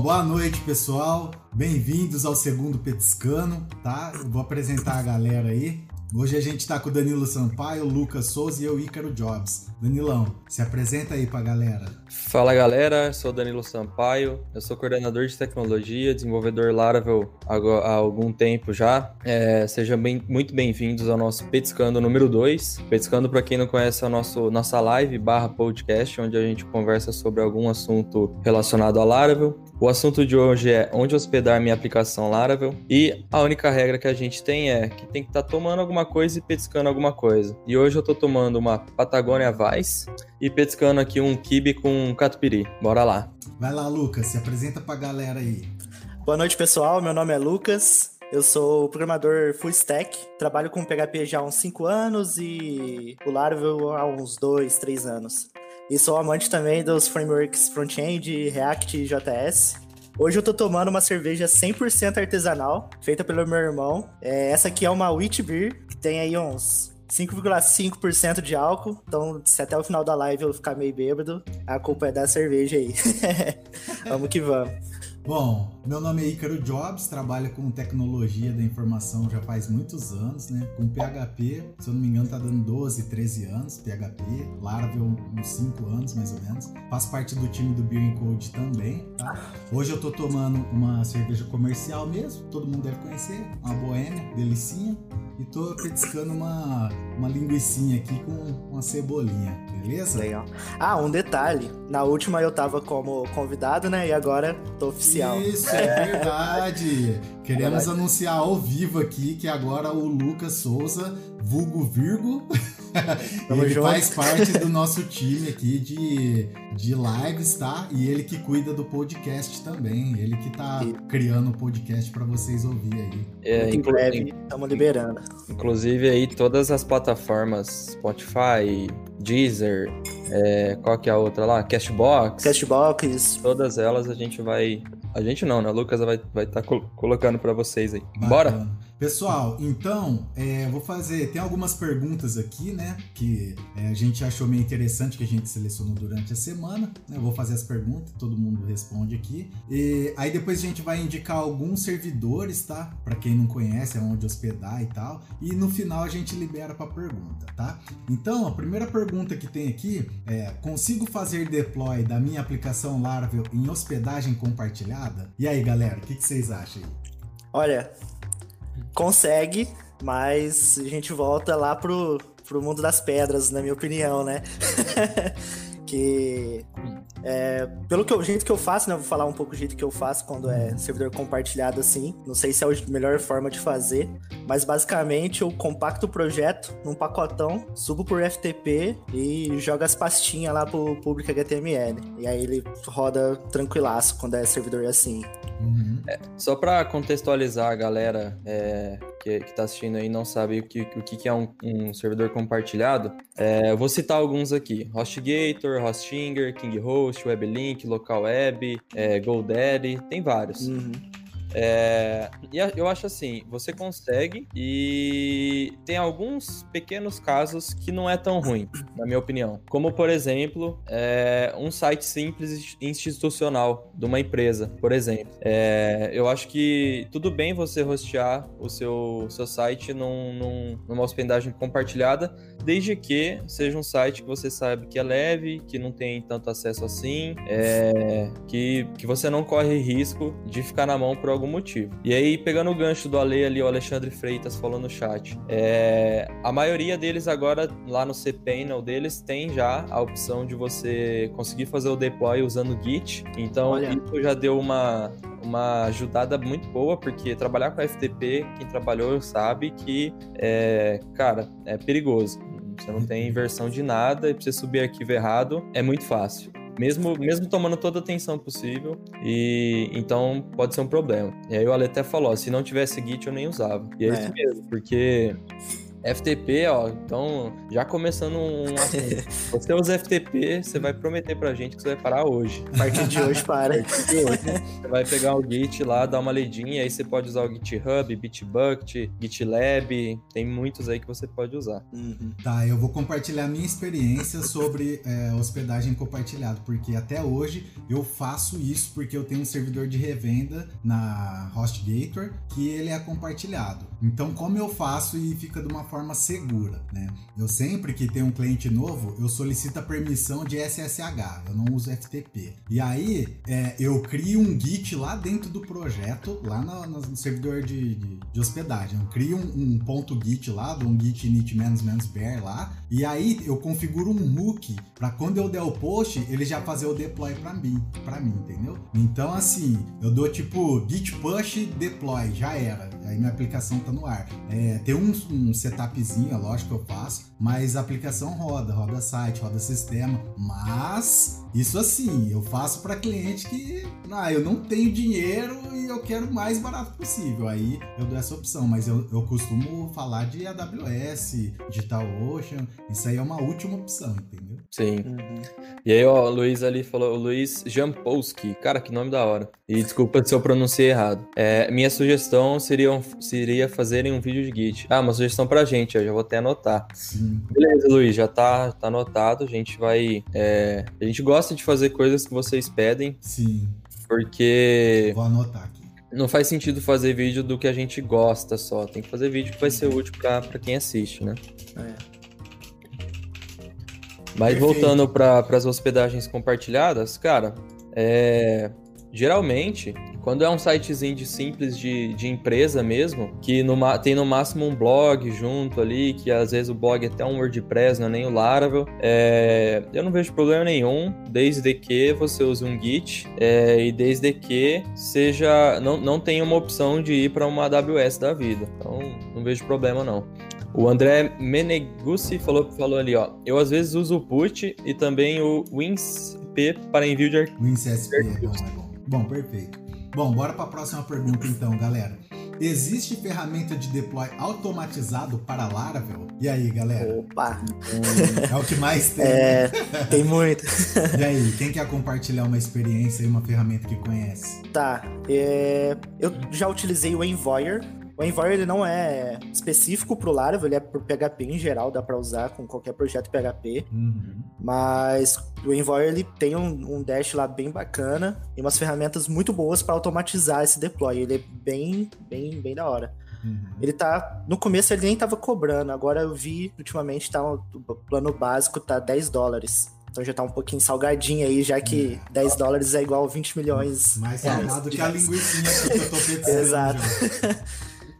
Boa noite, pessoal. Bem-vindos ao segundo Petiscano, tá? Eu vou apresentar a galera aí. Hoje a gente tá com o Danilo Sampaio, o Lucas Souza e eu, Ícaro Jobs. Danilão, se apresenta aí pra galera. Fala galera, sou Danilo Sampaio, eu sou coordenador de tecnologia, desenvolvedor Laravel há algum tempo já. É, sejam bem, muito bem-vindos ao nosso Petiscando número 2. Petiscando, para quem não conhece, é a nosso, nossa live barra podcast, onde a gente conversa sobre algum assunto relacionado a Laravel. O assunto de hoje é onde hospedar minha aplicação Laravel. E a única regra que a gente tem é que tem que estar tá tomando alguma coisa e petiscando alguma coisa. E hoje eu estou tomando uma Patagônia Vice e petiscando aqui um kibe com catupiry. Bora lá. Vai lá, Lucas, se apresenta pra galera aí. Boa noite, pessoal. Meu nome é Lucas. Eu sou programador full stack, trabalho com PHP já há uns 5 anos e o Laravel há uns 2, 3 anos. E sou amante também dos frameworks front-end, React e JS. Hoje eu tô tomando uma cerveja 100% artesanal, feita pelo meu irmão. É, essa aqui é uma Wheat Beer, que tem aí uns 5,5% de álcool. Então, se até o final da live eu ficar meio bêbado, a culpa é da cerveja aí. vamos que vamos. Bom, meu nome é Ícaro Jobs, trabalho com tecnologia da informação já faz muitos anos, né? Com PHP, se eu não me engano, tá dando 12, 13 anos, PHP, Laravel uns 5 anos mais ou menos. Faço parte do time do Beer Code também, tá? Hoje eu tô tomando uma cerveja comercial mesmo, todo mundo deve conhecer, uma boêmia, delicinha. E tô petiscando uma, uma linguiçinha aqui com uma cebolinha, beleza? Legal. Ah, um detalhe. Na última eu tava como convidado, né? E agora tô oficial. Isso, é verdade. Queremos verdade. anunciar ao vivo aqui que agora o Lucas Souza, vulgo Virgo, ele junto. faz parte do nosso time aqui de, de lives, tá? E ele que cuida do podcast também. Ele que tá e... criando o podcast para vocês ouvir aí. É, em breve estamos liberando. Inclusive aí todas as plataformas, Spotify, Deezer, é, qual que é a outra lá? Cashbox. Cashbox. Todas elas a gente vai a gente não, né? O Lucas vai estar vai tá colocando para vocês aí. Bacana. Bora? Pessoal, então, é, vou fazer. Tem algumas perguntas aqui, né? Que é, a gente achou meio interessante que a gente selecionou durante a semana. Né, eu vou fazer as perguntas, todo mundo responde aqui. E aí depois a gente vai indicar alguns servidores, tá? Para quem não conhece, aonde hospedar e tal. E no final a gente libera para pergunta, tá? Então, a primeira pergunta que tem aqui é: consigo fazer deploy da minha aplicação Laravel em hospedagem compartilhada? E aí, galera, o que, que vocês acham? Olha, consegue, mas a gente volta lá pro, pro mundo das pedras, na minha opinião, né? que é, pelo que o jeito que eu faço, né? Vou falar um pouco do jeito que eu faço quando é servidor compartilhado assim. Não sei se é a melhor forma de fazer, mas basicamente eu compacto o projeto num pacotão, subo por FTP e jogo as pastinhas lá pro público HTML. E aí ele roda tranquilaço quando é servidor assim. Uhum. É, só para contextualizar a galera é, que, que tá assistindo aí não sabe o que, o que é um, um servidor compartilhado, é, eu vou citar alguns aqui: HostGator, Hostinger, KingHost, WebLink, Local Web, é, GoDaddy, tem vários. Uhum. É, e eu acho assim, você consegue e tem alguns pequenos casos que não é tão ruim, na minha opinião. Como, por exemplo, é, um site simples institucional de uma empresa, por exemplo. É, eu acho que tudo bem você hostear o seu, seu site num, num, numa hospedagem compartilhada, desde que seja um site que você sabe que é leve, que não tem tanto acesso assim, é, que, que você não corre risco de ficar na mão por algum motivo. E aí, pegando o gancho do Ale ali, o Alexandre Freitas falou no chat, é, a maioria deles agora, lá no cPanel deles, tem já a opção de você conseguir fazer o deploy usando Git. Então, Olha. isso já deu uma, uma ajudada muito boa, porque trabalhar com FTP, quem trabalhou sabe que, é, cara, é perigoso. Você não tem inversão de nada e pra você subir arquivo errado é muito fácil. Mesmo, mesmo tomando toda a atenção possível, e então pode ser um problema. E aí o Ale até falou: se não tivesse Git, eu nem usava. E é, é. isso mesmo, porque FTP, ó, então já começando um assunto. você usa FTP, você vai prometer pra gente que você vai parar hoje. A partir de hoje para. você vai pegar o Git lá, dar uma ledinha, aí você pode usar o GitHub, Bitbucket, GitLab, tem muitos aí que você pode usar. Uhum. Tá, eu vou compartilhar minha experiência sobre é, hospedagem compartilhada, porque até hoje eu faço isso porque eu tenho um servidor de revenda na HostGator que ele é compartilhado. Então, como eu faço e fica de uma forma segura, né? Eu sempre que tem um cliente novo, eu solicito a permissão de SSH, eu não uso FTP. E aí, é, eu crio um Git lá dentro do projeto, lá no, no servidor de, de, de, hospedagem. Eu crio um, um, ponto Git lá, um Git init menos menos bear lá, e aí eu configuro um hook para quando eu der o post, ele já fazer o deploy para mim, para mim, entendeu? Então, assim, eu dou tipo git push deploy, já era. Aí minha aplicação tá no ar. É, tem um, um setupzinho, é lógico que eu faço, mas a aplicação roda, roda site, roda sistema. Mas isso assim, eu faço para cliente que, ah, eu não tenho dinheiro e eu quero o mais barato possível. Aí eu dou essa opção, mas eu, eu costumo falar de AWS, DigitalOcean, isso aí é uma última opção, entendeu? Sim. Uhum. E aí, ó, o Luiz ali falou, o Luiz Jampolski. Cara, que nome da hora. E desculpa se eu pronunciei errado. É, minha sugestão seria, seria fazerem um vídeo de Git. Ah, uma sugestão pra gente, eu já vou até anotar. Sim. Beleza, Luiz, já tá, tá anotado. A gente vai. É, a gente gosta de fazer coisas que vocês pedem. Sim. Porque. Vou anotar aqui. Não faz sentido fazer vídeo do que a gente gosta só. Tem que fazer vídeo que vai ser útil pra, pra quem assiste, né? É. Mas Perfeito. voltando para as hospedagens compartilhadas, cara, é, geralmente, quando é um sitezinho de simples de, de empresa mesmo, que no, tem no máximo um blog junto ali, que às vezes o blog é até um WordPress, não é nem o Laravel, é, eu não vejo problema nenhum, desde que você use um Git é, e desde que seja não, não tenha uma opção de ir para uma AWS da vida. Então, não vejo problema não. O André Meneguzzi falou, falou ali, ó. Eu às vezes uso o Put e também o WinSP para envio de arquivos. WinSP é é bom. Bom, perfeito. Bom, bora para a próxima pergunta então, galera. Existe ferramenta de deploy automatizado para Laravel? E aí, galera? Opa! É o que mais tem. É, tem muito. E aí, quem quer compartilhar uma experiência e uma ferramenta que conhece? Tá, é, eu já utilizei o Envoyer o Envoy ele não é específico para o Laravel, ele é para PHP em geral, dá para usar com qualquer projeto PHP. Uhum. Mas o Envoy ele tem um, um, dash lá bem bacana e umas ferramentas muito boas para automatizar esse deploy. Ele é bem, bem, bem da hora. Uhum. Ele tá. No começo ele nem tava cobrando, agora eu vi ultimamente tá, o plano básico tá 10 dólares. Então já tá um pouquinho salgadinho aí, já que é. 10 dólares é igual a 20 milhões. Mais salgado que a linguiça que eu tô pensando. Exato.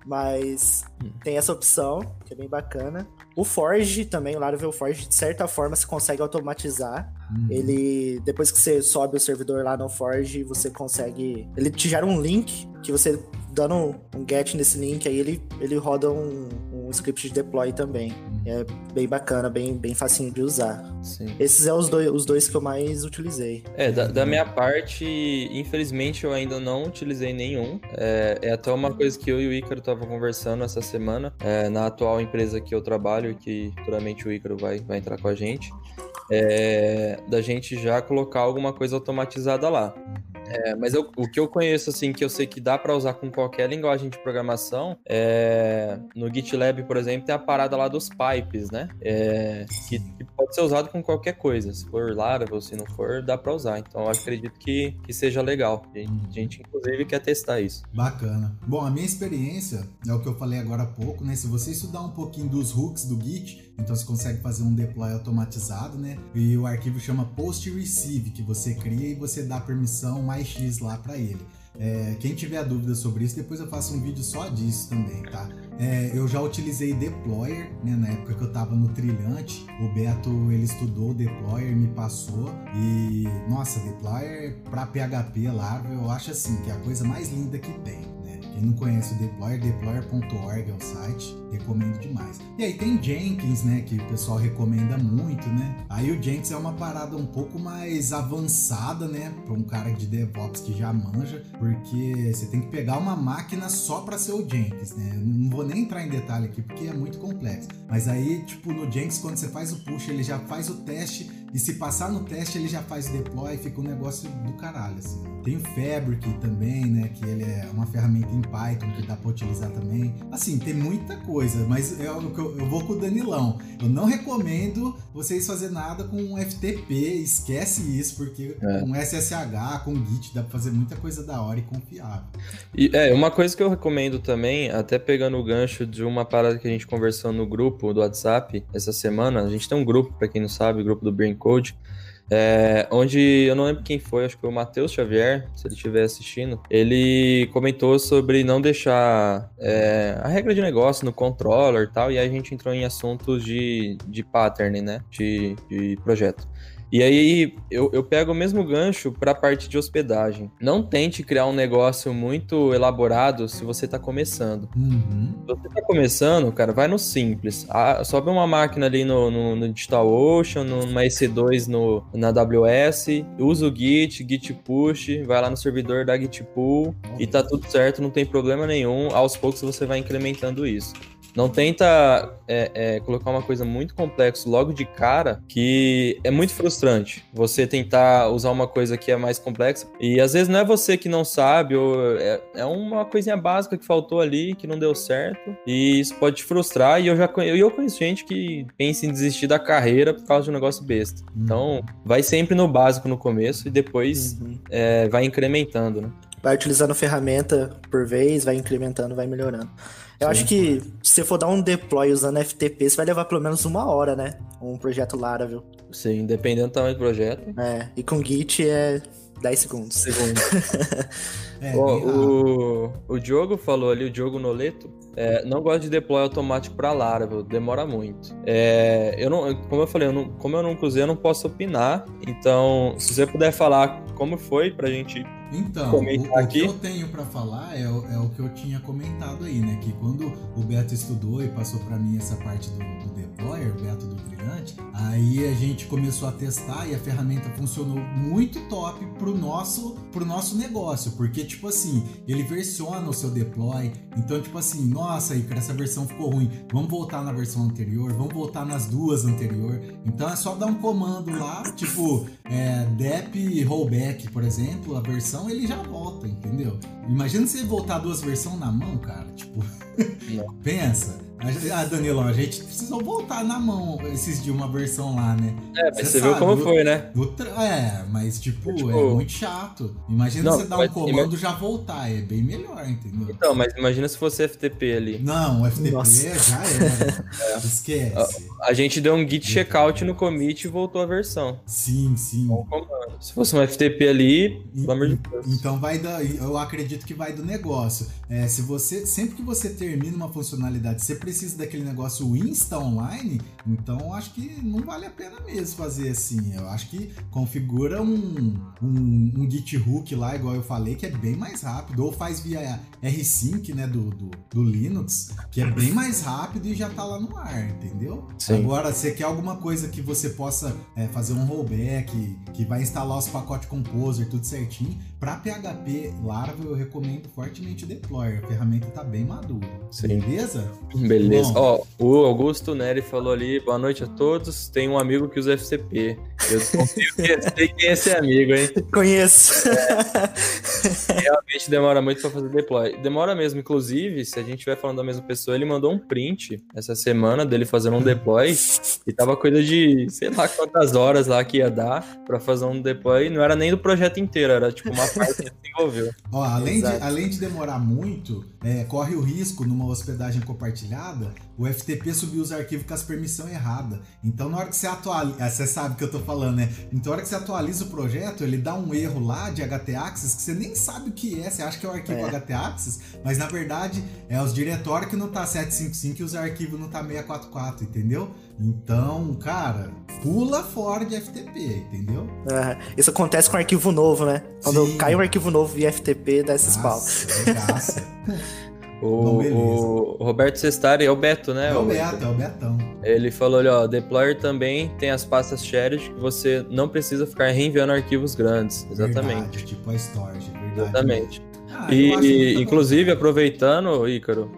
Mas hum. tem essa opção, que é bem bacana. O Forge também, o Laravel Forge, de certa forma, você consegue automatizar. Uhum. Ele, depois que você sobe o servidor lá no Forge, você consegue. Ele te gera um link que você dando um, get nesse link, aí ele, ele roda um, um script de deploy também. Uhum. É bem bacana, bem, bem facinho de usar. Sim. Esses são os dois, os dois que eu mais utilizei. É, da, da minha parte, infelizmente eu ainda não utilizei nenhum. É, é até uma coisa que eu e o Ícaro estavam conversando essa semana, é, na atual empresa que eu trabalho, que futuramente o Ícaro vai, vai entrar com a gente, é, da gente já colocar alguma coisa automatizada lá. É, mas eu, o que eu conheço, assim, que eu sei que dá para usar com qualquer linguagem de programação, é, no GitLab, por exemplo, tem a parada lá dos pipes, né? É, que, que, pode ser usado com qualquer coisa. Se for Laravel, se não for, dá para usar. Então, eu acredito que, que seja legal. A gente, a gente, inclusive, quer testar isso. Bacana. Bom, a minha experiência é o que eu falei agora há pouco, né? Se você estudar um pouquinho dos hooks do Git, então você consegue fazer um deploy automatizado, né? E o arquivo chama post receive, que você cria e você dá permissão mais X lá para ele. É, quem tiver dúvida sobre isso, depois eu faço um vídeo só disso também, tá? É, eu já utilizei Deployer, né? Na época que eu tava no Trilhante, o Beto ele estudou Deployer, me passou e nossa, Deployer para PHP lá, eu acho assim que é a coisa mais linda que tem. Quem não conhece o Deployer, deployer.org é o site, recomendo demais. E aí tem Jenkins, né, que o pessoal recomenda muito, né? Aí o Jenkins é uma parada um pouco mais avançada, né, para um cara de DevOps que já manja, porque você tem que pegar uma máquina só para ser o Jenkins, né? Não vou nem entrar em detalhe aqui porque é muito complexo. Mas aí, tipo, no Jenkins quando você faz o push, ele já faz o teste e se passar no teste, ele já faz o deploy e fica um negócio do caralho, assim. Tem o Fabric também, né? Que ele é uma ferramenta em Python que dá pra utilizar também. Assim, tem muita coisa, mas eu, eu, eu vou com o Danilão. Eu não recomendo vocês fazer nada com FTP, esquece isso, porque é. com SSH, com Git, dá pra fazer muita coisa da hora e confiável. E é, uma coisa que eu recomendo também, até pegando o gancho de uma parada que a gente conversou no grupo do WhatsApp essa semana, a gente tem um grupo, para quem não sabe, o grupo do Brain Code, é, onde eu não lembro quem foi, acho que foi o Matheus Xavier, se ele estiver assistindo, ele comentou sobre não deixar é, a regra de negócio no controller e tal, e aí a gente entrou em assuntos de, de pattern, né? De, de projeto. E aí eu, eu pego o mesmo gancho para a parte de hospedagem. Não tente criar um negócio muito elaborado se você está começando. Uhum. Se você está começando, cara, vai no simples. Ah, sobe uma máquina ali no, no, no DigitalOcean, numa EC2 no, na AWS, usa o Git, Git push, vai lá no servidor da Git pull e tá tudo certo, não tem problema nenhum. Aos poucos você vai incrementando isso. Não tenta é, é, colocar uma coisa muito complexa logo de cara, que é muito frustrante. Você tentar usar uma coisa que é mais complexa e às vezes não é você que não sabe, ou é, é uma coisinha básica que faltou ali, que não deu certo, e isso pode te frustrar. E eu já conheço, eu conheço gente que pensa em desistir da carreira por causa de um negócio besta. Uhum. Então, vai sempre no básico no começo e depois uhum. É, vai incrementando, né? Vai utilizando ferramenta por vez, vai incrementando, vai melhorando. Eu Sim. acho que se você for dar um deploy usando FTP, você vai levar pelo menos uma hora, né? Um projeto Laravel. Sim, dependendo do tamanho do projeto. É, e com Git é 10 segundos. Segundos. é, o, o Diogo falou ali, o Diogo Noleto, é, não gosto de deploy automático para Laravel, demora muito. É, eu não, como eu falei, eu não, como eu não usei, eu não posso opinar. Então, se você puder falar como foi pra gente então, o, o, que eu tenho para falar é, é, o que eu tinha comentado aí, né? Que quando o Beto estudou e passou para mim essa parte do, do deployer, o Beto do Brilhante, aí a gente começou a testar e a ferramenta funcionou muito top pro nosso, pro nosso negócio, porque tipo assim, ele versiona o seu deploy, então tipo assim, nossa, Icar, essa versão ficou ruim, vamos voltar na versão anterior, vamos voltar nas duas anterior, então é só dar um comando lá, tipo é, dep rollback, por exemplo, a versão versão, ele já volta, entendeu? Imagina você voltar duas versões na mão, cara. Tipo, pensa. Ah, Danilo, a gente precisou voltar na mão esses de uma versão lá, né? É, mas você, viu como o, foi, né? O, é, mas tipo, é, tipo, é muito chato. Imagina não, você dar um comando e já voltar, é bem melhor, entendeu? Então, mas imagina se fosse FTP ali. Não, o FTP Nossa. já era. é. Esquece. A, a, gente deu um git checkout no commit e voltou a versão. Sim, sim. Se fosse um FTP ali, pelo amor de Deus. Então vai da, eu acredito que vai do negócio. É, se você, sempre que você termina uma funcionalidade, você precisa daquele negócio Insta online, então acho que não vale a pena mesmo fazer assim. Eu acho que configura um, um, um Git hook lá, igual eu falei, que é bem mais rápido, ou faz via rsync, né, do, do, do Linux, que é bem mais rápido e já tá lá no ar, entendeu? Sim. Agora, você quer alguma coisa que você possa é, fazer um rollback, que vai instalar os pacotes Composer, tudo certinho, para PHP Laravel eu recomendo fortemente o Deployer, a ferramenta tá bem madura. Sim. Beleza? Beleza. Beleza. Ó, o Augusto Neri falou ali, boa noite a todos. Tem um amigo que usa FCP. Eu confio que sei quem é esse amigo, hein? Conheço. É, realmente demora muito para fazer deploy. Demora mesmo, inclusive, se a gente estiver falando da mesma pessoa, ele mandou um print essa semana dele fazendo um deploy e tava coisa de, sei lá quantas horas lá que ia dar para fazer um deploy. Não era nem do projeto inteiro, era tipo uma parte que desenvolveu. Ó, além, de, além de demorar muito, é, corre o risco numa hospedagem compartilhada o FTP subiu os arquivos com as permissões erradas. Então, na hora que você atualiza, ah, você sabe o que eu tô falando, né? Então, na hora que você atualiza o projeto, ele dá um erro lá de htaccess que você nem sabe o que é. Você acha que é o arquivo é. htaccess, mas na verdade é os diretórios que não tá 755 e os arquivos não tá 644, entendeu? Então, cara, pula fora de FTP, entendeu? Ah, isso acontece com arquivo novo, né? Quando Sim. cai um arquivo novo via FTP, dá esses pau. O, Bom, o Roberto Sestari é o Beto, né? É o Beto, é o Betão. Ele falou ali, ó, Deployer também tem as pastas shared que você não precisa ficar reenviando arquivos grandes. Exatamente. Verdade, tipo a storage, verdade. Exatamente. Ah, E, e, inclusive, aproveitando, Ícaro,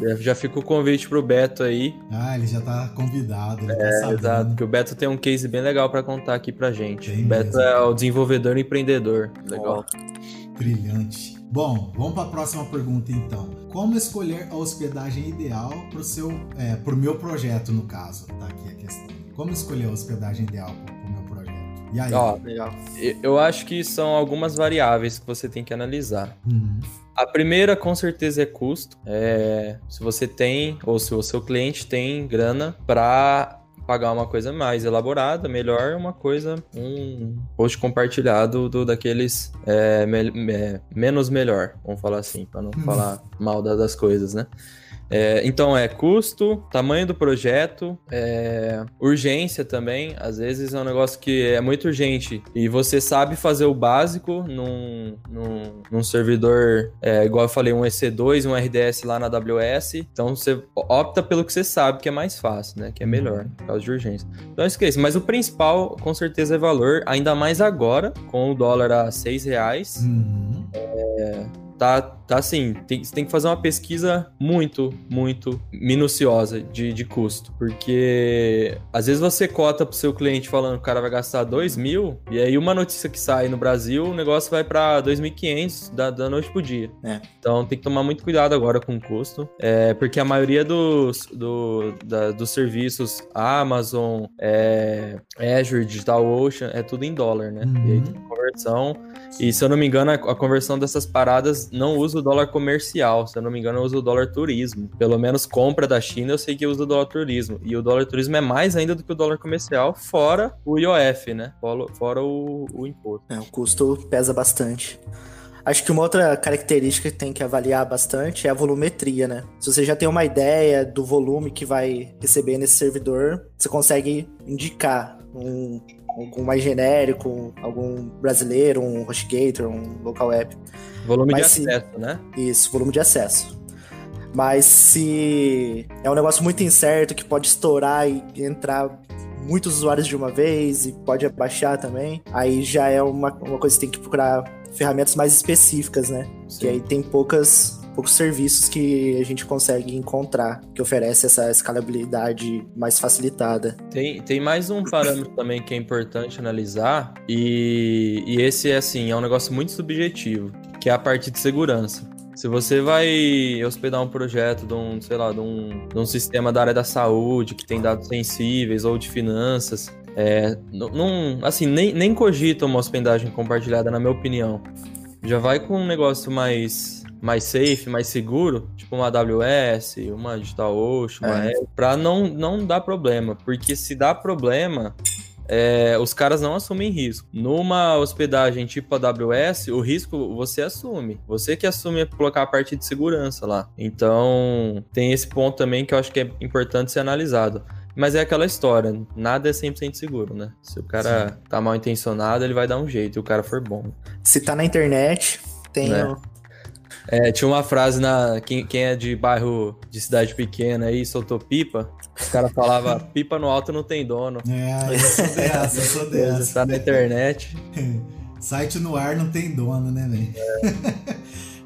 já- já fica o convite pro Beto aí. Ah, ele já tá convidado, ele tá É, sabendo. exato, que o Beto tem um case bem legal pra contar aqui pra gente. Tem o Beto mesmo. é o desenvolvedor e empreendedor. Legal. Brilhante. Bom, vamos para a próxima pergunta então. Como escolher a hospedagem ideal para o seu, é, pro meu projeto no caso? Tá aqui a questão. Como escolher a hospedagem ideal para o meu projeto? E aí? Ó, Legal. eu acho que são algumas variáveis que você tem que analisar. Uhum. A primeira, com certeza, é custo. É, se você tem, ou se o seu cliente tem grana para pagar uma coisa mais elaborada, melhor uma coisa, um post compartilhado do, daqueles é, me- me- menos melhor, vamos falar assim, para não Hum. falar mal da- das coisas, né? É, então é custo, tamanho do projeto, é, urgência também. Às vezes é um negócio que é muito urgente e você sabe fazer o básico num, num, num servidor, é, igual eu falei, um EC2, um RDS lá na AWS. Então você opta pelo que você sabe que é mais fácil, né? Que é melhor, por causa de urgência. Então esqueça, mas o principal com certeza é valor, ainda mais agora, com o dólar a 6 reais Uhum. Tá, tá assim, tem, você tem que fazer uma pesquisa muito, muito minuciosa de, de custo. Porque às vezes você cota pro seu cliente falando que o cara vai gastar 2 mil, e aí uma notícia que sai no Brasil, o negócio vai pra 2.500 da, da noite pro dia. É. Então tem que tomar muito cuidado agora com o custo, é, porque a maioria dos, do, da- dos serviços Amazon, é, Azure, DigitalOcean, é tudo em dólar, né? E aí Uhum. tem conversão e se eu não me engano, a, conversão dessas paradas não usa o dólar comercial. Se eu não me engano, usa o dólar turismo. Pelo menos compra da China, eu sei que usa o dólar turismo. E o dólar turismo é mais ainda do que o dólar comercial, fora o IOF, né? Fora, fora o, o imposto. É, o custo pesa bastante. Acho que uma outra característica que tem que avaliar bastante é a volumetria, né? Se você já tem uma ideia do volume que vai receber nesse servidor, você consegue indicar um, algum mais genérico, algum brasileiro, um HostGator, um local app. Volume Mas de se- acesso, né? Isso, volume de acesso. Mas se é um negócio muito incerto que pode estourar e entrar muitos usuários de uma vez e pode abaixar também, aí já é uma, uma coisa que tem que procurar ferramentas mais específicas, né? Que aí tem poucas, poucos serviços que a gente consegue encontrar que oferece essa escalabilidade mais facilitada. Tem, tem mais um parâmetro também que é importante analisar, e, e esse é assim, é um negócio muito subjetivo, que é a parte de segurança. Se você vai hospedar um projeto de um, sei lá, de um, de um sistema da área da saúde, que tem dados sensíveis, ou de finanças, é, não, assim, nem, nem cogita uma hospedagem compartilhada, na minha opinião. Já vai com um negócio mais, mais safe, mais seguro, tipo uma AWS, uma DigitalOcean, uma É. Azure, pra não, não dar problema. Porque se dá problema, é, os caras não assumem risco. Numa hospedagem tipo AWS, o risco você assume. Você que assume colocar a parte de segurança lá. Então, tem esse ponto também que eu acho que é importante ser analisado. Mas é aquela história, nada é 100% seguro, né? Se o cara tá mal intencionado, ele vai dar um jeito, e o cara for bom. Se tá na internet, tem É. É, tinha uma frase na. Quem, quem é de bairro de cidade pequena aí soltou pipa. O cara falava: pipa no alto não tem dono. É, eu sou dessa, eu sou Você dessa. tá na internet. Site no ar não tem dono, né, velho?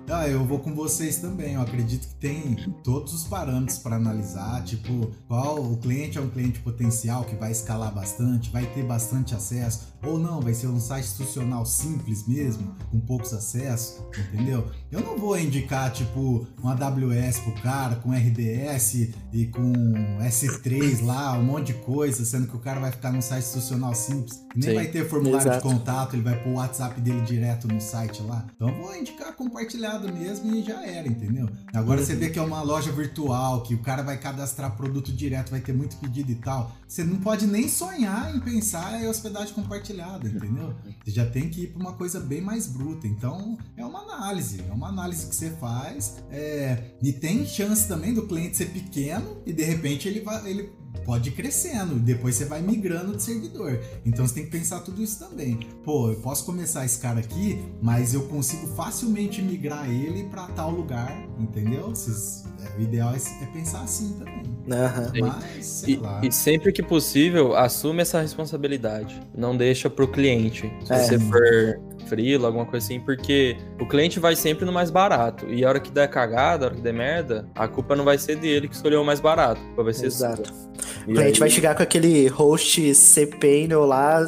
Ah, eu vou com vocês também. Eu acredito que tem todos os parâmetros para analisar, tipo, qual o cliente é um cliente potencial que vai escalar bastante, vai ter bastante acesso, ou não, vai ser um site institucional simples mesmo, com poucos acessos, entendeu? Eu não vou indicar, tipo, um AWS pro cara, com RDS e com S3 lá, um monte de coisa, sendo que o cara vai ficar num site institucional simples, nem Sim. vai ter formulário Exato. de contato, ele vai pôr o WhatsApp dele direto no site lá. Então eu vou indicar compartilhado mesmo e já era, entendeu? Agora você vê que é uma loja virtual, que o cara vai cadastrar produto direto, vai ter muito pedido e tal. Você não pode nem sonhar em pensar em hospedagem compartilhada, entendeu? Você já tem que ir para uma coisa bem mais bruta. Então é uma análise, é uma análise que você faz. é, E tem chance também do cliente ser pequeno e de repente ele vai. Ele pode ir crescendo, depois você vai migrando de servidor. Então você tem que pensar tudo isso também. Pô, eu posso começar esse cara aqui, mas eu consigo facilmente migrar ele para tal lugar, entendeu? Vocês, é, o ideal é, é, pensar assim também. Uhum. Mas, sei e, lá. e sempre que possível, assume essa responsabilidade. Não deixa pro cliente. Se é. você for frila, alguma coisa assim, porque o cliente vai sempre no mais barato. E a hora que der cagada, a hora que der merda, a culpa não vai ser dele que escolheu o mais barato. Vai ser Exato. Sua. O cliente aí... vai chegar com aquele host cPanel lá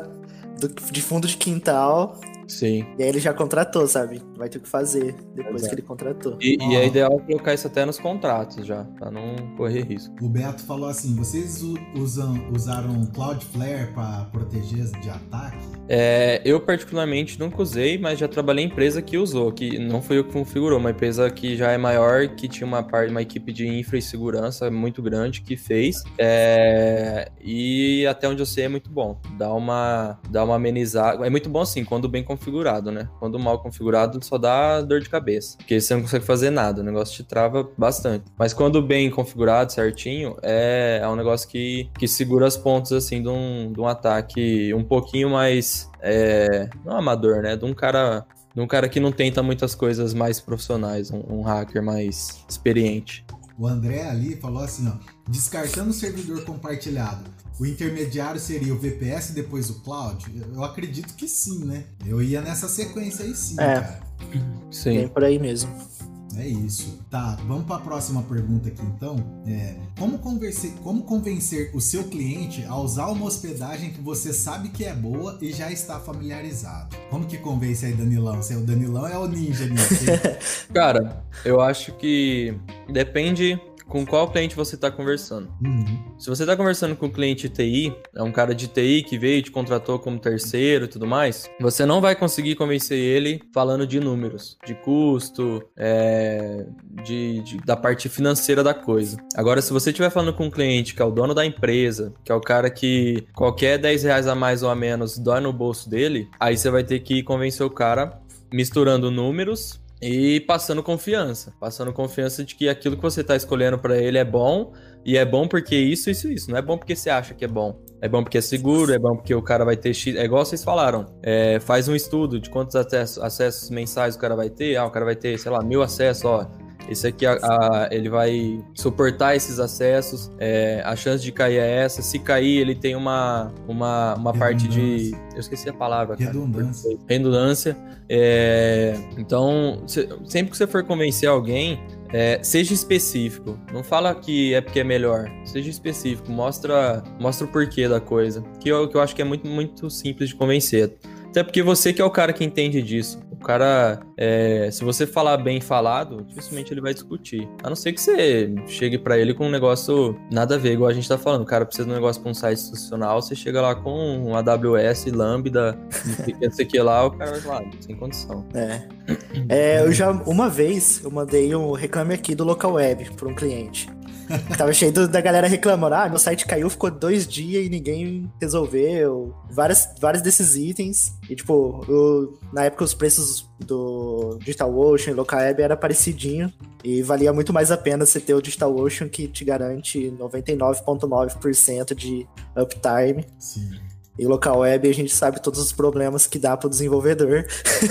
do, de fundo de quintal Sim. E aí ele já contratou, sabe? Vai ter o que fazer depois Exato. que ele contratou. E, e, é ideal colocar isso até nos contratos já, pra não correr risco. O Beto falou assim: vocês usam, usaram Cloudflare para proteger de ataque? É, eu particularmente nunca usei, mas já trabalhei em empresa que usou, que não foi eu que configurou, uma empresa que já é maior, que tinha uma, parte, uma equipe de infra e segurança muito grande que fez. É, e até onde eu sei é muito bom. Dá uma, dá uma amenizada. É muito bom assim, quando bem configurado, né? Quando mal configurado, só dá dor de cabeça. Porque você não consegue fazer nada, o negócio te trava bastante. Mas quando bem configurado, certinho, é, é um negócio que, que segura as pontas, assim, de um, de um ataque um pouquinho mais. É, não amador, né? De um cara de um cara que não tenta muitas coisas mais profissionais, um, um, hacker mais experiente. O André ali falou assim, ó, descartando o servidor compartilhado, o intermediário seria o VPS e depois o cloud? Eu acredito que sim, né? Eu ia nessa sequência aí sim, é. cara. Sim. Bem por aí mesmo. É isso. Tá, vamos para a próxima pergunta aqui então. É, como, convencer, como convencer o seu cliente a usar uma hospedagem que você sabe que é boa e já está familiarizado? Como que convence aí, Danilão? Se é o Danilão é o ninja nisso? Cara, eu acho que depende com qual cliente você está conversando. Uhum. Se você está conversando com um cliente TI, é um cara de TI que veio e te contratou como terceiro e tudo mais, você não vai conseguir convencer ele falando de números, de custo, é, de, de, da parte financeira da coisa. Agora, se você estiver falando com um cliente que é o dono da empresa, que é o cara que qualquer 10 reais a mais ou a menos dói no bolso dele, aí você vai ter que convencer o cara misturando números e passando confiança, passando confiança de que aquilo que você está escolhendo para ele é bom e é bom porque isso, isso, isso. Não é bom porque você acha que é bom. É bom porque é seguro, é bom porque o cara vai ter X. É igual vocês falaram. É, faz um estudo de quantos acessos, acessos mensais o cara vai ter. Ah, o cara vai ter, sei lá, mil acessos, ó. Esse aqui, a, a, ele vai suportar esses acessos. É, a chance de cair é essa. Se cair, ele tem uma, uma, uma parte de. Eu esqueci a palavra. Cara. Redundância. Redundância. É, então, se, sempre que você for convencer alguém, é, seja específico. Não fala que é porque é melhor. Seja específico. Mostra, mostra o porquê da coisa. Que eu, que eu acho que é muito, muito simples de convencer. Até porque você que é o cara que entende disso. Cara, é, se você falar bem falado, dificilmente ele vai discutir. A não ser que você chegue para ele com um negócio nada a ver, igual a gente tá falando. O cara precisa de um negócio pra um site institucional, você chega lá com um AWS, Lambda, não sei o que lá, o cara vai falar, ah, sem condição. É. é. Eu já, uma vez, eu mandei um reclame aqui do local web para um cliente. Tava cheio da galera reclamando. Ah, meu site caiu, ficou dois dias e ninguém resolveu. Várias, vários desses itens. E, tipo, eu, na época os preços do DigitalOcean e LocalWeb era parecidinho. E valia muito mais a pena você ter o DigitalOcean que te garante 99,9% de uptime. Sim. E local web a gente sabe todos os problemas que dá para o desenvolvedor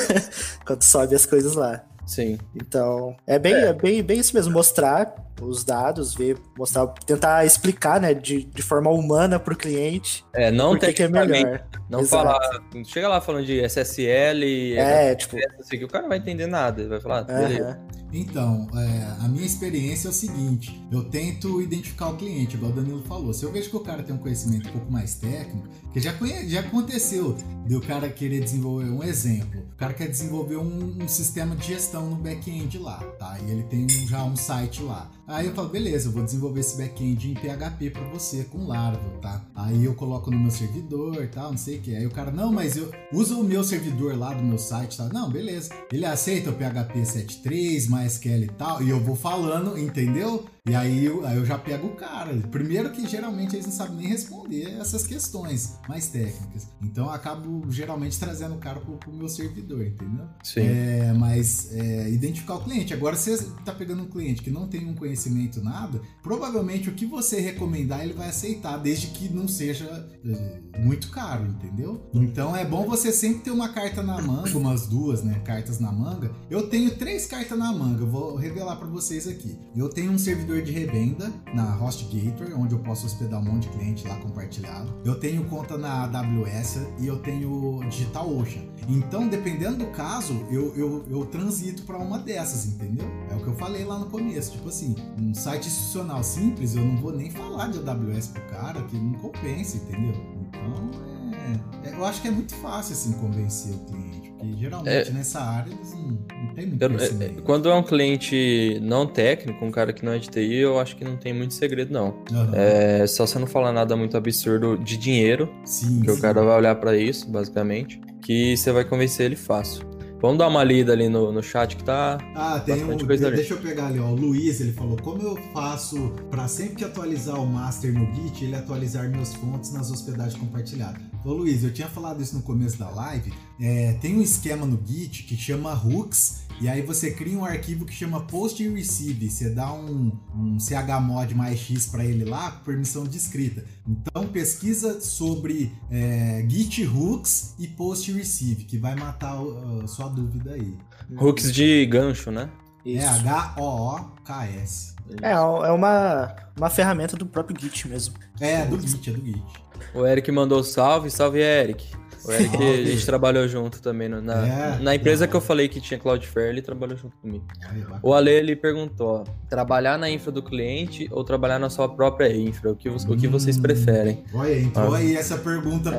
quando sobe as coisas lá. Sim. Então, é bem, é. é bem, bem isso mesmo, mostrar os dados, ver, mostrar, tentar explicar, né, de, de forma humana para o cliente. É, não tem que é melhor. Não Exato. falar, chega lá falando de SSL, é, tipo, assim, que o cara não vai entender nada, ele vai falar, ah, beleza. Então, é, a minha experiência é o seguinte: eu tento identificar o cliente, igual o Danilo falou. Se eu vejo que o cara tem um conhecimento um pouco mais técnico, que já, já aconteceu de o cara querer desenvolver um exemplo. O cara quer desenvolver um, um sistema de gestão no back-end lá, tá? E ele tem já um site lá. Aí eu falo, beleza, eu vou desenvolver esse back-end em PHP para você com Laravel, tá? Aí eu coloco no meu servidor e tal, não sei o que. Aí o cara, não, mas eu uso o meu servidor lá do meu site, tá? Não, beleza. Ele aceita o PHP 7.3, MySQL e tal, e eu vou falando, entendeu? E aí eu, aí eu já pego o cara. Primeiro que geralmente eles não sabem nem responder essas questões mais técnicas. Então eu acabo geralmente trazendo o cara pro, pro meu servidor, entendeu? Sim. É, mas é, identificar o cliente. Agora, se você tá pegando um cliente que não tem um conhecimento nada, provavelmente o que você recomendar ele vai aceitar, desde que não seja é, muito caro, entendeu? Então é bom você sempre ter uma carta na manga, umas duas, né? Cartas na manga. Eu tenho três cartas na manga, eu vou revelar para vocês aqui. Eu tenho um servidor de revenda na HostGator, onde eu posso hospedar um monte de cliente lá compartilhado. Eu tenho conta na AWS e eu tenho DigitalOcean. Então, dependendo do caso, eu, eu, eu transito para uma dessas, entendeu? É o que eu falei lá no começo. Tipo assim, um site institucional simples, eu não vou nem falar de AWS pro cara, que não compensa, entendeu? Então, é, é, eu acho que é muito fácil, assim, convencer o cliente. Porque geralmente É. nessa área eles não, não tem muito Eu- é- conhecimento. quando é um cliente não técnico, um cara que não é de TI, eu acho que não tem muito segredo, não. Aham. É só você não falar nada muito absurdo de dinheiro, Sim, que o sim. cara vai olhar pra isso, basicamente, que você vai convencer ele fácil. Vamos dar uma lida ali no, no chat que tá. Ah, tem um. Coisa. Deixa eu pegar ali, ó. O Luiz, ele falou: como eu faço para sempre que atualizar o master no Git, ele atualizar meus fontes nas hospedagens compartilhadas? Ô Luiz, eu tinha falado isso no começo da live. É, tem um esquema no Git que chama hooks. E aí você cria um arquivo que chama post and receive. Você dá um, um chmod mais x para ele lá, com permissão de escrita. Então pesquisa sobre é, Git hooks e post and receive, que vai matar a sua dúvida aí. Hooks de gancho, né? É Isso. H-O-O-K-S. É, é uma, uma ferramenta do próprio Git mesmo. É, do Git, é do Git. O Eric mandou salve, salve Eric. O Eric, a gente trabalhou junto também no- na, É, na empresa é. que eu falei que tinha Cloudflare, ele trabalhou junto comigo. Aí, bacana. O Ale ele perguntou: ó, trabalhar na infra do cliente ou trabalhar na sua própria infra? O que, vo- o que vocês Hum, preferem? Olha, entrou Ah. aí essa pergunta.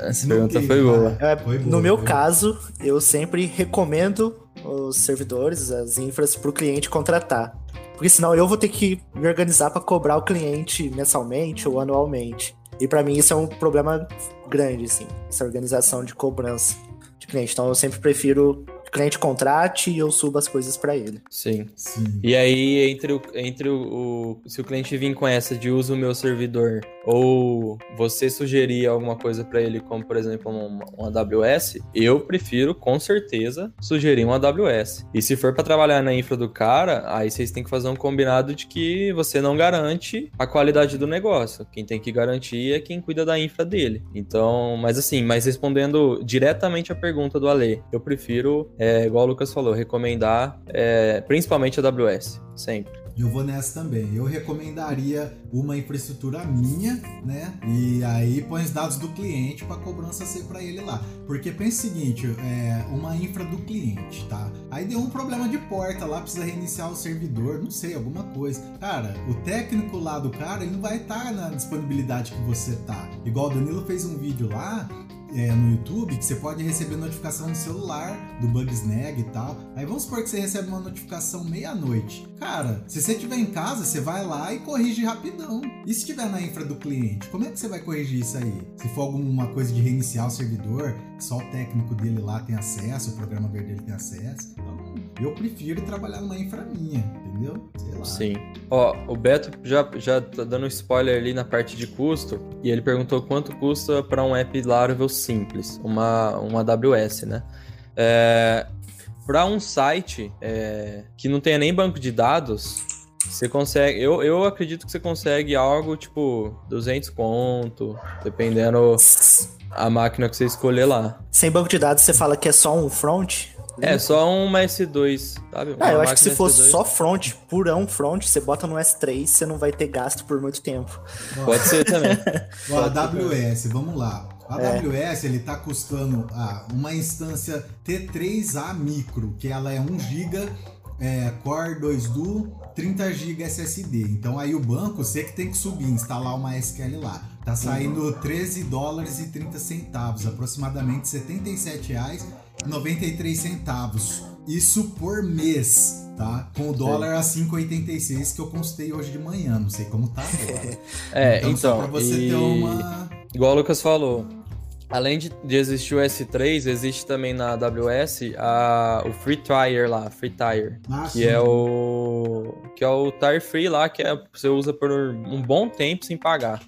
Essa no pergunta que, foi boa. É, Foi boa, no meu foi caso, eu sempre recomendo os servidores, as infras, para o cliente contratar. Porque senão eu vou ter que me organizar para cobrar o cliente mensalmente ou anualmente. E para mim isso é um problema grande, assim, essa organização de cobrança de cliente. Então eu sempre prefiro o cliente contrate e eu suba as coisas para ele. Sim. Sim. E aí, entre o, entre o, o- Se o cliente vir com essa de usa o meu servidor, ou você sugerir alguma coisa pra ele, como por exemplo um, um AWS, eu prefiro com certeza sugerir um AWS. E se for pra trabalhar na infra do cara, aí vocês têm que fazer um combinado de que você não garante a qualidade do negócio. Quem tem que garantir é quem cuida da infra dele. Então, mas assim, mas respondendo diretamente a pergunta do Ale, eu prefiro, é, igual o Lucas falou, recomendar é, principalmente a AWS, sempre. Eu vou nessa também. Eu recomendaria uma infraestrutura minha, né? E aí põe os dados do cliente para cobrança ser para ele lá. Porque pensa o seguinte, é uma infra do cliente, tá? Aí deu um problema de porta lá, precisa reiniciar o servidor, não sei, alguma coisa. Cara, o técnico lá do cara, ele não vai estar na disponibilidade que você tá. Igual o Danilo fez um vídeo lá, é, no YouTube que você pode receber notificação no celular do Bugsnag e tal. Aí vamos supor que você recebe uma notificação meia-noite. Cara, se você estiver em casa, você vai lá e corrige rapidão. E se estiver na infra do cliente, como é que você vai corrigir isso aí? Se for alguma coisa de reiniciar o servidor, só o técnico dele lá tem acesso, o programador dele tem acesso. Então, eu prefiro trabalhar numa infra minha, entendeu? Sei lá. Sim. Ó, o Beto já, já tá dando um spoiler ali na parte de custo, e ele perguntou quanto custa para um app Laravel simples, uma, uma AWS, né? É, para um site é, que não tenha nem banco de dados, você consegue. Eu, eu acredito que você consegue algo tipo 200 conto, dependendo a máquina que você escolher lá. Sem banco de dados, você fala que é só um front? É só uma S2, sabe? Ah, eu Uma acho que se fosse S2. só front, purão front, você bota no S3, você não vai ter gasto por muito tempo. Pode ser também. Ó, a. AWS, vamos lá. A É. AWS ele tá custando ah, uma instância T3A micro, que ela é 1 GB é, Core 2 Duo, 30 GB SSD. Então aí o banco, você que tem que subir, instalar uma SQL lá. Tá saindo 13 dólares e 30 centavos, aproximadamente 77 reais 93 centavos. Isso por mês, tá? Com o dólar a 5,86 que eu constei hoje de manhã, não sei como tá agora. É, só então. pra você e- ter uma. Igual o Lucas falou, Além de, de existir o S3, existe também na AWS a, o Free Tire lá, Free Tire, Ah, que sim. é o que é o Tire Free lá, que é, você usa por um bom tempo sem pagar.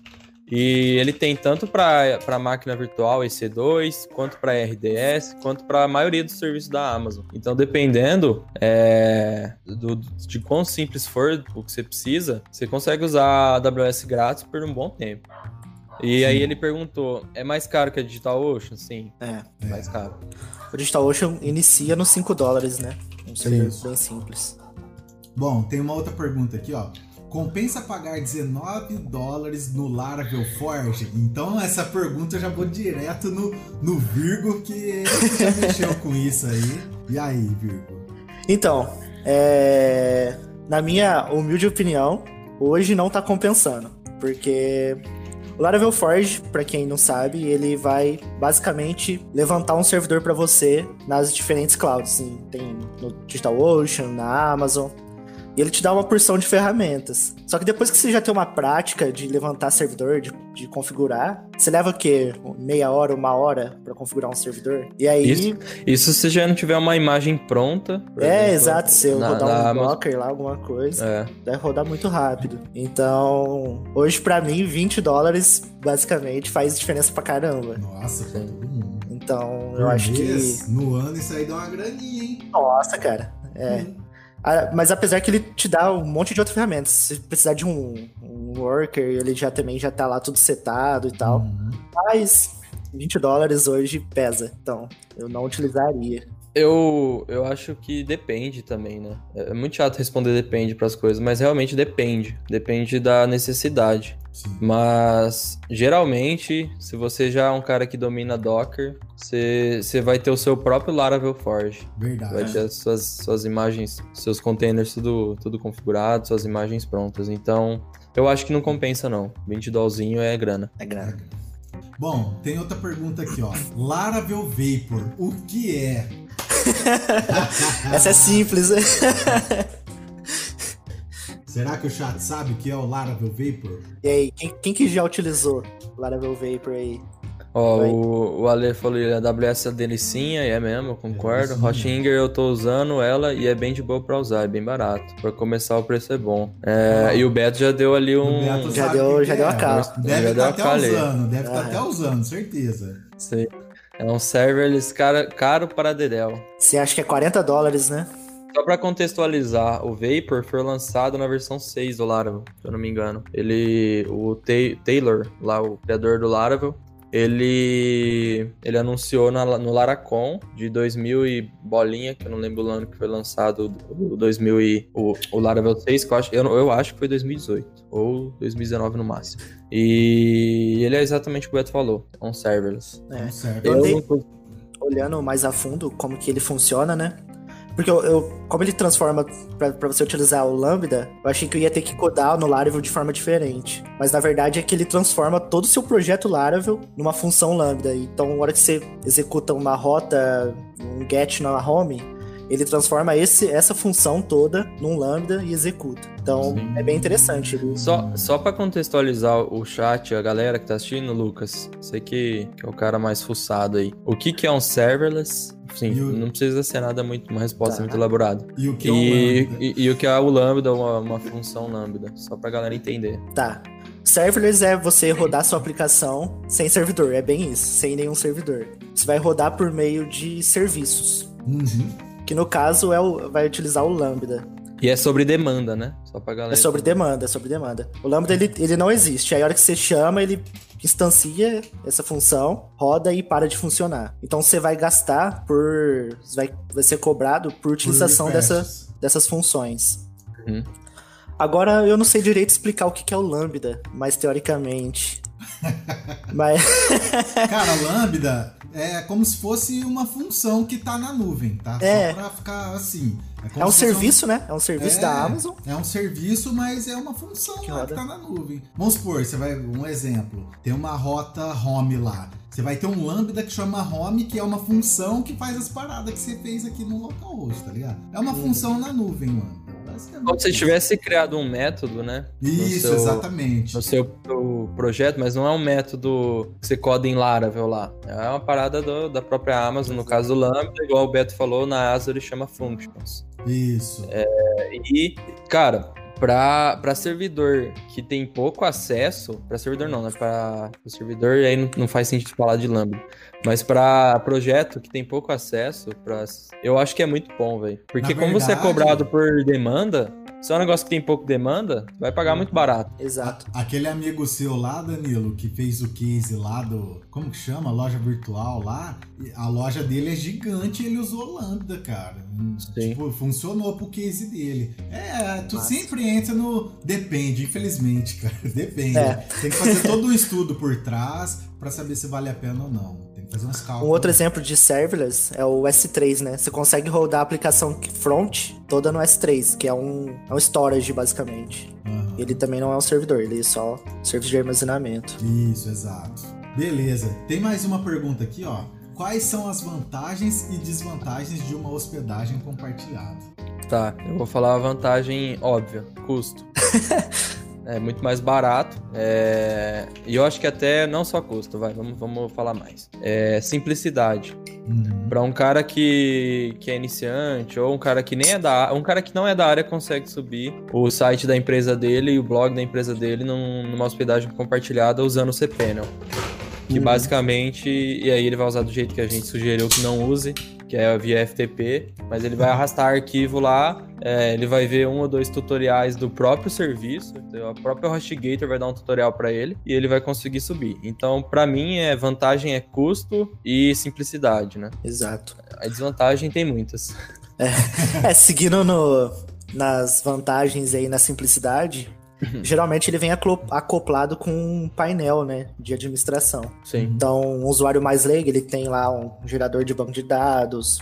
E ele tem tanto para máquina virtual EC2, quanto para RDS, quanto para a maioria dos serviços da Amazon. Então, dependendo é, do, de quão simples for o que você precisa, você consegue usar a AWS grátis por um bom tempo. E aí ele perguntou, é mais caro que a DigitalOcean? Sim, É. é mais caro. O DigitalOcean inicia nos 5 dólares, né? Um servidor Isso. bem simples. Bom, tem uma outra pergunta aqui, ó. Compensa pagar 19 dólares no Laravel Forge? Então essa pergunta eu já vou direto no, no Virgo, que já mexeu com isso aí. E aí, Virgo? Então, é... na minha humilde opinião, hoje não tá compensando. Porque o Laravel Forge, pra quem não sabe, ele vai basicamente levantar um servidor pra você nas diferentes clouds. Tem no DigitalOcean, na Amazon. E ele te dá uma porção de ferramentas. Só que depois que você já tem uma prática de levantar servidor, de, de configurar, você leva o quê? Meia hora, uma hora pra configurar um servidor? E aí. Isso, Isso se já não tiver uma imagem pronta. É, exemplo, exato. Se eu na- rodar na um Amazon. Docker lá, alguma coisa, É. vai rodar muito rápido. Então, hoje pra mim, 20 dólares basicamente faz diferença pra caramba. Nossa, pra todo mundo. Então, Por eu acho que. No ano isso aí dá uma graninha, hein? Nossa, cara. É. Hum. Mas apesar que ele te dá um monte de outras ferramentas. Se precisar de um, um worker, ele já também já tá lá tudo setado e tal. Uhum. Mas 20 dólares hoje pesa. Então, eu não utilizaria. Eu, eu acho que depende também, né? É muito chato responder depende para as coisas, mas realmente depende. Depende da necessidade. Sim. Mas geralmente, se você já é um cara que domina Docker, você, você vai ter o seu próprio Laravel Forge. Vai Verdade. ter as suas, suas imagens, seus containers tudo, tudo configurado, suas imagens prontas. Então, eu acho que não compensa não. 20 dolzinho é grana. É grana. Bom, tem outra pergunta aqui, ó. Laravel Vapor, o que é? Essa é simples, né? Será que o chat sabe o que é o Laravel Vapor? E aí, quem, quem que já utilizou Laravel Vapor aí? Ó, Vai. o, o Ale falou que a AWS é delicinha, e é mesmo, eu concordo. Hoshinger eu tô usando ela e é bem de boa pra usar, é bem barato. Pra começar o preço é bom. É, Ah. e o Beto já deu ali O um... Beto Já deu- já que deu a é. cara. Deve estar a até cara usando, deve estar Aham. até usando, certeza. Sei. É um serverless cara, caro para Dedel. Você acha que é 40 dólares, né? Só pra contextualizar, o Vapor foi lançado na versão 6 do Laravel, se eu não me engano. Ele, o Ta- Taylor, lá o criador do Laravel, ele ele anunciou na- no Laracon de 2000 e bolinha, que eu não lembro o ano que foi lançado, o 2000 e o, o Laravel 6, que eu acho, eu, eu acho que foi 2018 ou 2019 no máximo. E ele é exatamente o que o Beto falou, é um serverless. É. Então, certo. Eu Eu dei- não- olhando mais a fundo como que ele funciona, né? Porque eu, eu- como ele transforma pra pra você utilizar o Lambda, eu achei que eu ia ter que codar no Laravel de forma diferente. Mas na verdade é que ele transforma todo o seu projeto Laravel numa função Lambda. Então, na hora que você executa uma rota, um get na home, ele transforma esse, essa função toda num Lambda e executa. Então, Sim. é bem interessante. Ele- Só, só pra contextualizar o chat, a galera que tá assistindo, Lucas, você que, que é o cara mais fuçado aí. O que, que é um serverless? Sim, o- não precisa ser nada muito, uma resposta Tá. muito elaborada. E o que é o E, Lambda? e, e o que é o Lambda, uma, uma função Lambda, só pra galera entender. Tá. Serverless é você rodar sua aplicação sem servidor, é bem isso, sem nenhum servidor. Você vai rodar por meio de serviços, Uhum. que no caso é o, vai utilizar o Lambda. E é sobre demanda, né? Só pra galera. É sobre demanda, é sobre demanda. O Lambda ele, ele não existe. Aí a hora que você chama, ele instancia essa função, roda e para de funcionar. Então você vai gastar por. Vai, vai ser cobrado por utilização Por dessa, dessas funções. Uhum. Agora, eu não sei direito explicar o que que é o Lambda, mas teoricamente. mas. Cara, Lambda é como se fosse uma função que tá na nuvem, tá? É. Só pra ficar assim. Como É um serviço, né? É um serviço É, da Amazon. É um serviço, mas é uma função Que lá que tá na nuvem. Vamos supor, você vai. Um exemplo. Tem uma rota home lá. Você vai ter um lambda que chama home, que é uma função que faz as paradas que você fez aqui no localhost, tá ligado? É uma Uhum. função na nuvem, mano. Basicamente Como se isso. tivesse criado um método, né? no Isso, seu- exatamente. No seu pro- projeto, mas não é um método que você coda em Laravel lá. É uma parada do- da própria Amazon, no caso do Lambda, igual o Beto falou, na Azure chama Functions. Isso. E, cara, pra servidor que tem pouco acesso, pra servidor não, né? Pra o servidor aí não, não faz sentido falar de Lambda. Mas pra projeto que tem pouco acesso, pra, eu acho que é muito bom, velho. Porque como você é cobrado por demanda, se é um negócio que tem pouco demanda, vai pagar muito barato. Exato. Aquele amigo seu lá, Danilo, que fez o case lá do. Como que chama? Loja virtual lá. A loja dele é gigante e ele usou Lambda, cara. Sim. Tipo, funcionou pro case dele. É, tu Massa. sempre entra no. Depende, infelizmente, cara. Depende. É. Tem que fazer todo um estudo por trás pra saber se vale a pena ou não. Um outro exemplo de serverless é o S3, né? Você consegue rodar a aplicação front toda no S3, que é um, é um storage, basicamente. Aham. Ele também não é um servidor, ele é só serviço de armazenamento. Isso, exato. Beleza. Tem mais uma pergunta aqui, ó. Quais são as vantagens e desvantagens de uma hospedagem compartilhada? Tá, eu vou falar a vantagem óbvia, custo. é muito mais barato. é, E eu acho que até não só custo, vai, vamos, vamos falar mais. É simplicidade. Uhum. Pra um cara que, que é iniciante, ou um cara que nem é da um cara que não é da área consegue subir o site da empresa dele e o blog da empresa dele num- numa hospedagem compartilhada usando o cPanel. Que Uhum. basicamente, e aí ele vai usar do jeito que a gente sugeriu que não use, que é via FTP, mas ele vai arrastar arquivo lá, é, ele vai ver um ou dois tutoriais do próprio serviço, então a própria HostGator vai dar um tutorial para ele e ele vai conseguir subir. Então, para mim, é vantagem é custo e simplicidade, né? Exato. A desvantagem tem muitas. É, seguindo no, nas vantagens aí na simplicidade, geralmente ele vem acoplado com um painel, né, de administração. Sim. Então, um usuário mais leigo, ele tem lá um gerador de banco de dados.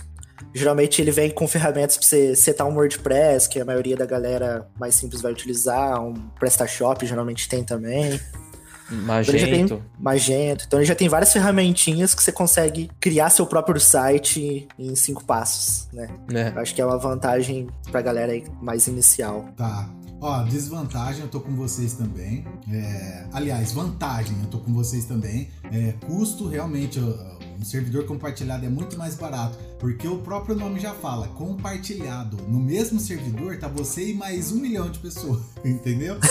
Geralmente ele vem com ferramentas para você setar um WordPress, que a maioria da galera mais simples vai utilizar, um PrestaShop geralmente tem também. Magento. Magento. Então ele já tem várias ferramentinhas que você consegue criar seu próprio site em cinco passos, né? Eu acho que é uma vantagem pra galera aí mais inicial. Tá. Ó, desvantagem, eu tô com vocês também. É, aliás, vantagem, eu tô com vocês também. É, custo, realmente, um servidor compartilhado é muito mais barato, porque o próprio nome já fala, compartilhado. No mesmo servidor tá você e mais um milhão de pessoas, entendeu?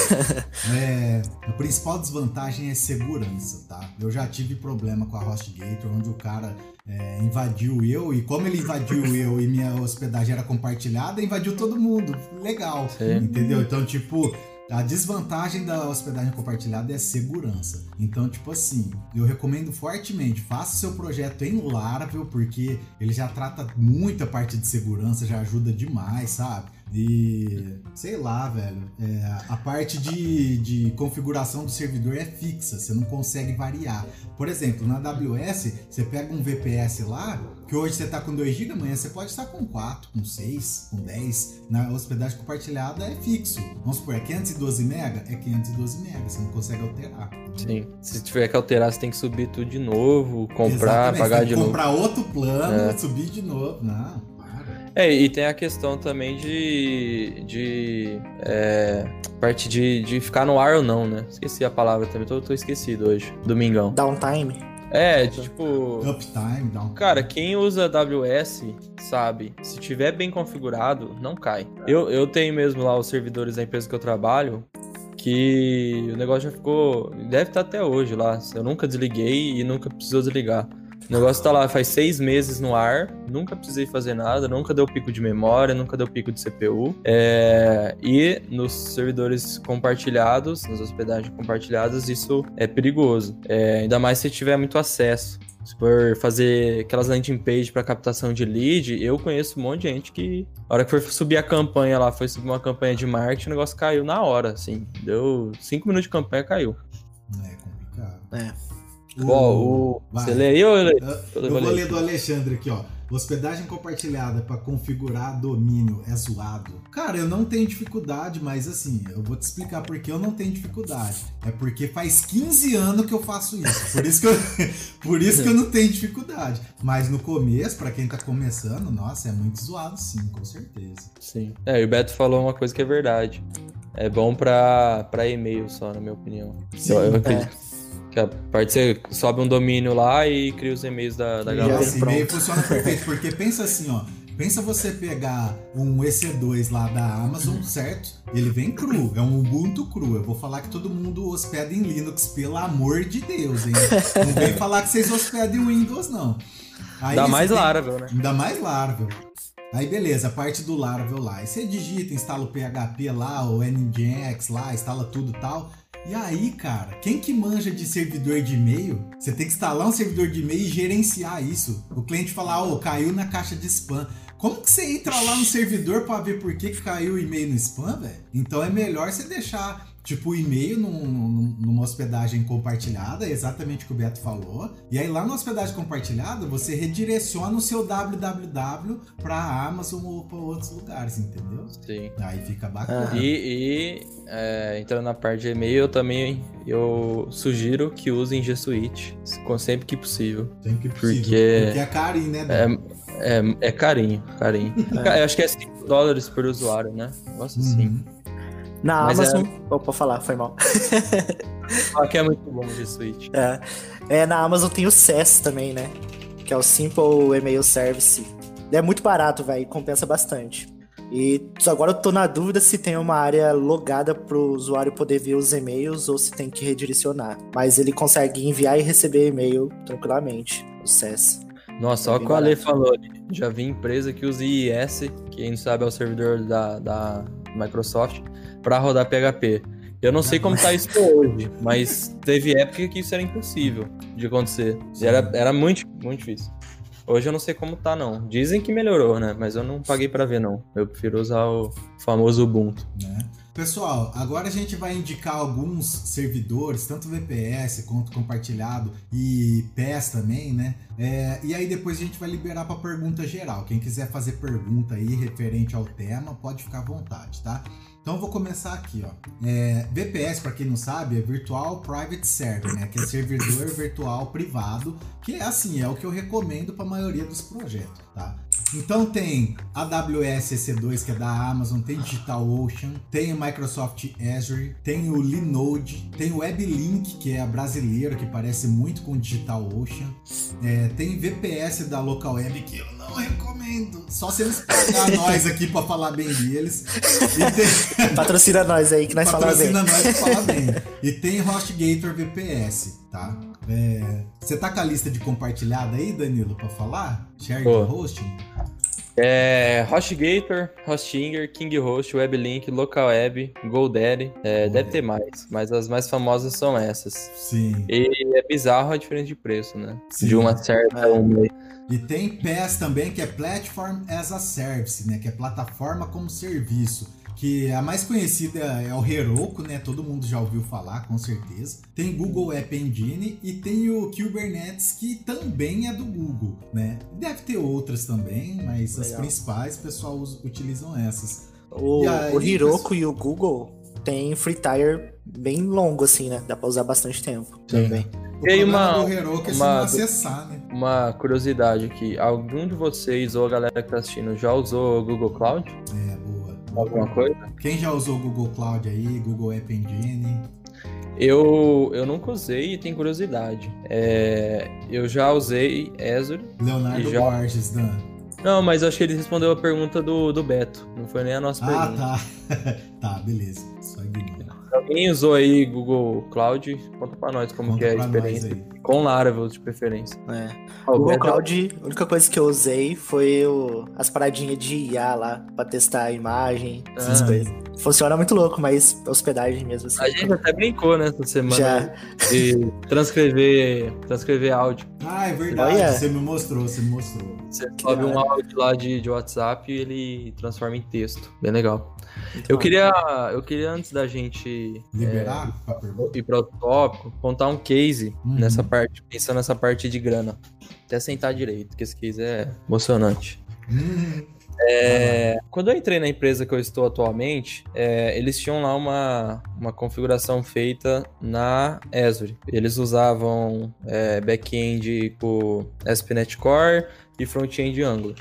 É, a principal desvantagem é segurança, tá? Eu já tive problema com a HostGator, onde o cara é, invadiu eu, e como ele invadiu eu e minha hospedagem era compartilhada, invadiu todo mundo. Legal, Sim. entendeu? Então, tipo, a desvantagem da hospedagem compartilhada é segurança. Então, tipo assim, eu recomendo fortemente, faça o seu projeto em Laravel, porque ele já trata muita parte de segurança, já ajuda demais, sabe? E sei lá, velho. é, a parte de, de configuração do servidor é fixa, você não consegue variar. Por exemplo, na AWS, você pega um VPS lá, que hoje você tá com 2 GB, amanhã você pode estar com 4, com 6, com 10. Na hospedagem compartilhada é fixo. Vamos supor, é 512 MB? É 512 MB, você não consegue alterar. Sim. Se tiver que alterar, você tem que subir tudo de novo, comprar, Exatamente, pagar você tem de que novo. comprar outro plano, É. subir de novo. Não. É, e tem a questão também de. de. É, parte de, de ficar no ar ou não, né? Esqueci a palavra também, tô, tô esquecido hoje. Domingão. Downtime. É, de, tipo. Uptime, down. Cara, quem usa AWS sabe, se tiver bem configurado, não cai. Eu, eu tenho mesmo lá os servidores da empresa que eu trabalho, que o negócio já ficou. Deve estar até hoje lá. Eu nunca desliguei e nunca precisou desligar. O negócio tá lá faz seis meses no ar, nunca precisei fazer nada, nunca deu pico de memória, nunca deu pico de CPU. É, e nos servidores compartilhados, nas hospedagens compartilhadas, isso é perigoso. É, ainda mais se tiver muito acesso. Se for fazer aquelas landing page para captação de lead, eu conheço um monte de gente que, a hora que foi subir a campanha lá, foi subir uma campanha de marketing, o negócio caiu na hora, assim. Deu cinco minutos de campanha, caiu. É complicado. É. O... Você lê aí ou eu leio? Eu, Eu vou ler do Alexandre aqui, ó. Hospedagem compartilhada para configurar domínio é zoado. Cara, eu não tenho dificuldade, mas assim, eu vou te explicar por que eu não tenho dificuldade. É porque faz 15 anos que eu faço isso. Por isso que eu, por isso que eu não tenho dificuldade. Mas no começo, para quem tá começando, nossa, é muito zoado sim, com certeza. Sim. É, e o Beto falou uma coisa que é verdade. É bom pra, pra e-mail só, na minha opinião. Sim, eu, eu acredito. Que a parte você sobe um domínio lá e cria os e-mails da, da E E galera. assim, meio funciona perfeito, porque pensa assim, ó. Pensa você pegar um EC2 lá da Amazon, certo? Ele vem cru, é um Ubuntu cru. Eu vou falar que todo mundo hospeda em Linux, pelo amor de Deus, hein? Não vem falar que vocês hospedam em Windows, não. Aí Dá mais tem- Laravel, né? Ainda mais Laravel. Aí beleza, a parte do Laravel lá. Aí você digita, instala o PHP lá, o Nginx lá, instala tudo e tal. E aí, cara, quem que manja de servidor de e-mail? Você tem que instalar um servidor de e-mail e gerenciar isso. O cliente falar, ô, caiu na caixa de spam. Como que você entra lá no servidor pra ver por que, que caiu o e-mail no spam, velho? Então é melhor você deixar, tipo, o e-mail num- num- numa hospedagem compartilhada, é exatamente o que o Beto falou. E aí lá na hospedagem compartilhada, você redireciona o seu www pra Amazon ou pra outros lugares, entendeu? Sim. Aí fica bacana. E, e, é, entrando na parte de e-mail, eu também eu sugiro que usem G Suite sempre que possível. Sempre que possível. porque- Porque é carinho, né? É, Beto? é, é carinho, carinho. Eu acho que é 5 dólares por usuário, né? Nossa, sim. Na Mas Amazon. Opa, falar, foi mal. Aqui é muito bom G Suite. É. É, na Amazon tem o SES também, né? Que é o Simple Email Service. É muito barato, velho, compensa bastante. E agora eu tô na dúvida se tem uma área logada pro usuário poder ver os e-mails ou se tem que redirecionar. Mas ele consegue enviar e receber e-mail tranquilamente, o SES. Nossa, É olha o que o Ale falou ali. Já vi empresa que usa IIS, que gente sabe é o servidor da, da Microsoft, para rodar PHP. Eu não sei como tá isso hoje, mas teve época que isso era impossível de acontecer. Era, era muito, muito difícil. Hoje eu não sei como tá, não. Dizem que melhorou, né? Mas eu não paguei pra ver, não. Eu prefiro usar o famoso Ubuntu. né? Pessoal, agora a gente vai indicar alguns servidores, tanto VPS quanto compartilhado e PES também, né? É, e aí depois a gente vai liberar para pergunta geral. Quem quiser fazer pergunta aí referente ao tema, pode ficar à vontade, tá? Então eu vou começar aqui, ó. É, VPS, para quem não sabe, é Virtual Private Server, né? Que é servidor virtual privado, que é assim, é o que eu recomendo para a maioria dos projetos, tá? Então tem AWS EC2, que é da Amazon, tem DigitalOcean, tem o Microsoft Azure, tem o Linode, tem o WebLink, que é a brasileira, que parece muito com o DigitalOcean, é, tem VPS da Local Web, que eu não recomendo, só se eles pagar nós aqui para falar bem deles. Tem... Patrocina nós aí que nós falamos bem. Patrocina nós pra falar bem. E tem HostGator VPS, tá? É, Você tá com a lista de compartilhada aí, Danilo, pra falar? Share Pô. hosting? É, HostGator, Hostinger, KingHost, WebLink, LocalWeb, GoDaddy. É, deve ter mais, mas as mais famosas são essas. Sim. E é bizarro a diferença de preço, né? Sim. De uma certa É. uma. E tem PaaS também, que é Platform as a Service, né? Que é plataforma como serviço. Que a mais conhecida é o Heroku, né? Todo mundo já ouviu falar, com certeza. Tem Google App Engine e tem o Kubernetes, que também é do Google, né? Deve ter outras também, mas as Legal. principais, o pessoal usa- utilizam essas. O, aí, o Heroku e o Google tem free tire bem longo, assim, né? Dá pra usar bastante tempo Sim. também. O E aí, problema uma- do Heroku é se uma- não acessar, né? Uma curiosidade aqui: algum de vocês ou a galera que tá assistindo já usou o Google Cloud? É. Alguma coisa? Quem já usou o Google Cloud aí, Google App Engine? Eu, eu nunca usei e tenho curiosidade. É, eu já usei Azure. Leonardo já- Borges, Dan. Não, mas acho que ele respondeu a pergunta do, do Beto. Não foi nem a nossa Ah, pergunta. tá. tá, beleza. Alguém usou aí Google Cloud? Conta pra nós como Conta que é a experiência. Com Laravel de preferência. É. Ó, o Google Beto- Cloud, a única coisa que eu usei foi o- as paradinhas de IA lá, pra testar a imagem, essas Ah. coisas. Funciona muito louco, mas hospedagem mesmo assim. A gente até brincou nessa semana Já. de transcrever, transcrever áudio. Ah, é verdade. Olha. Você me mostrou, você me mostrou. Você sobe um áudio lá de, de WhatsApp e ele transforma em texto. Bem legal. Eu queria, eu queria antes da gente Liberar pra é, ir para o tópico, contar um case Uhum. nessa parte, pensando nessa parte de grana. Até sentar direito, que esse case é emocionante. Hum, É, quando eu entrei na empresa que eu estou atualmente, é, eles tinham lá uma, uma configuração feita na Azure. Eles usavam é, back-end com ASP.NET Core e front-end Angular.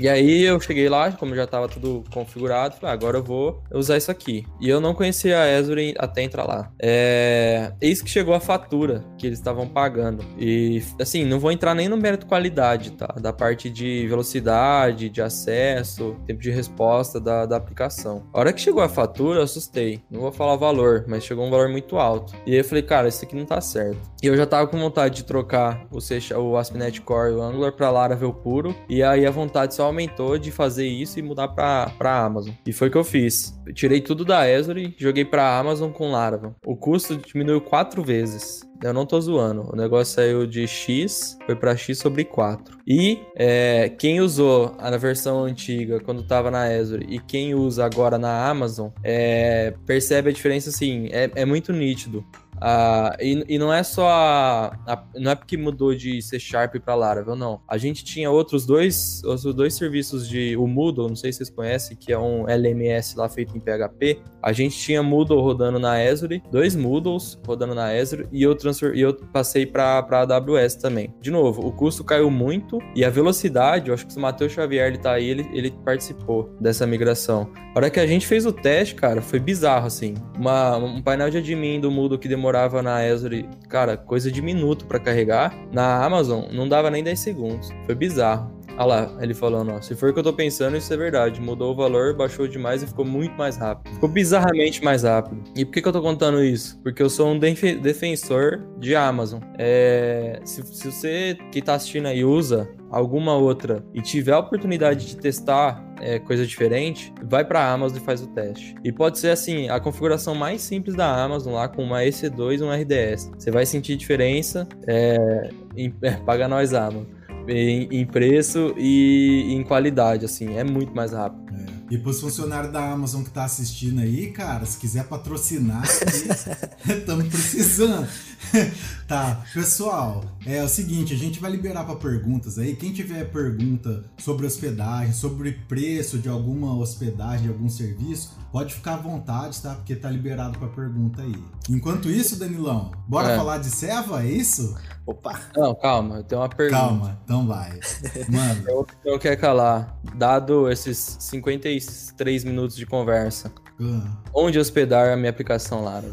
E aí eu cheguei lá, como já estava tudo configurado, falei, ah, agora eu vou usar isso aqui. E eu não conhecia a Azure até entrar lá. É... Eis que chegou a fatura que eles estavam pagando. E, assim, não vou entrar nem no mérito qualidade, tá? Da parte de velocidade, de acesso, tempo de resposta da, da aplicação. A hora que chegou a fatura, eu assustei. Não vou falar o valor, mas chegou um valor muito alto. E aí eu falei, cara, isso aqui não tá certo. E eu já tava com vontade de trocar o, o ASP.NET Core e o Angular pra Laravel puro. E aí a vontade só aumentou de fazer isso e mudar pra, pra Amazon. E foi o que eu fiz. Eu tirei tudo da Azure, joguei pra Amazon com Laravel. O custo diminuiu quatro vezes. Eu não tô zoando. O negócio saiu de X, foi pra X sobre 4. E é, quem usou a versão antiga quando tava na Azure e quem usa agora na Amazon é, percebe a diferença assim, é, é muito nítido. Ah, e, e não é só a, a- não é porque mudou de C Sharp para Laravel, não. A gente tinha outros dois, outros dois serviços de o Moodle, não sei se vocês conhecem, que é um LMS lá feito em PHP. A gente tinha Moodle rodando na Azure, dois Moodles rodando na Azure e eu transfer, e eu passei para AWS também. De novo, o custo caiu muito e a velocidade, eu acho que se o Matheus Xavier ele tá aí, ele, ele participou dessa migração. A hora que a gente fez o teste, cara, foi bizarro, assim. Uma, um painel de admin do Moodle que demorava na Azure, cara, coisa de minuto pra carregar. Na Amazon, não dava nem 10 segundos. Foi bizarro. Olha lá, ele falando, ó, se for o que eu tô pensando, isso é verdade. Mudou o valor, baixou demais e ficou muito mais rápido. Ficou bizarramente mais rápido. E por que, que eu tô contando isso? Porque eu sou um defe- defensor de Amazon. É, se, se você que tá assistindo aí usa alguma outra e tiver a oportunidade de testar é, coisa diferente, vai para Amazon e faz o teste. E pode ser assim, a configuração mais simples da Amazon lá com uma EC2 e um RDS. Você vai sentir diferença, é, em, é, paga nós Amazon, em, em preço e em qualidade, assim, é muito mais rápido. E pros funcionários da Amazon que tá assistindo aí, cara, se quiser patrocinar, estamos precisando. tá, pessoal, é o seguinte, a gente vai liberar para perguntas aí. Quem tiver pergunta sobre hospedagem, sobre preço de alguma hospedagem, de algum serviço, pode ficar à vontade, tá? Porque tá liberado para pergunta aí. Enquanto isso, Danilão, bora É. falar de Seva, é isso? Opa! Não, calma, eu tenho uma pergunta. Calma, então vai. Mano, Eu, eu quero calar. Dado esses 53 minutos de conversa, ah, onde hospedar a minha aplicação Lara?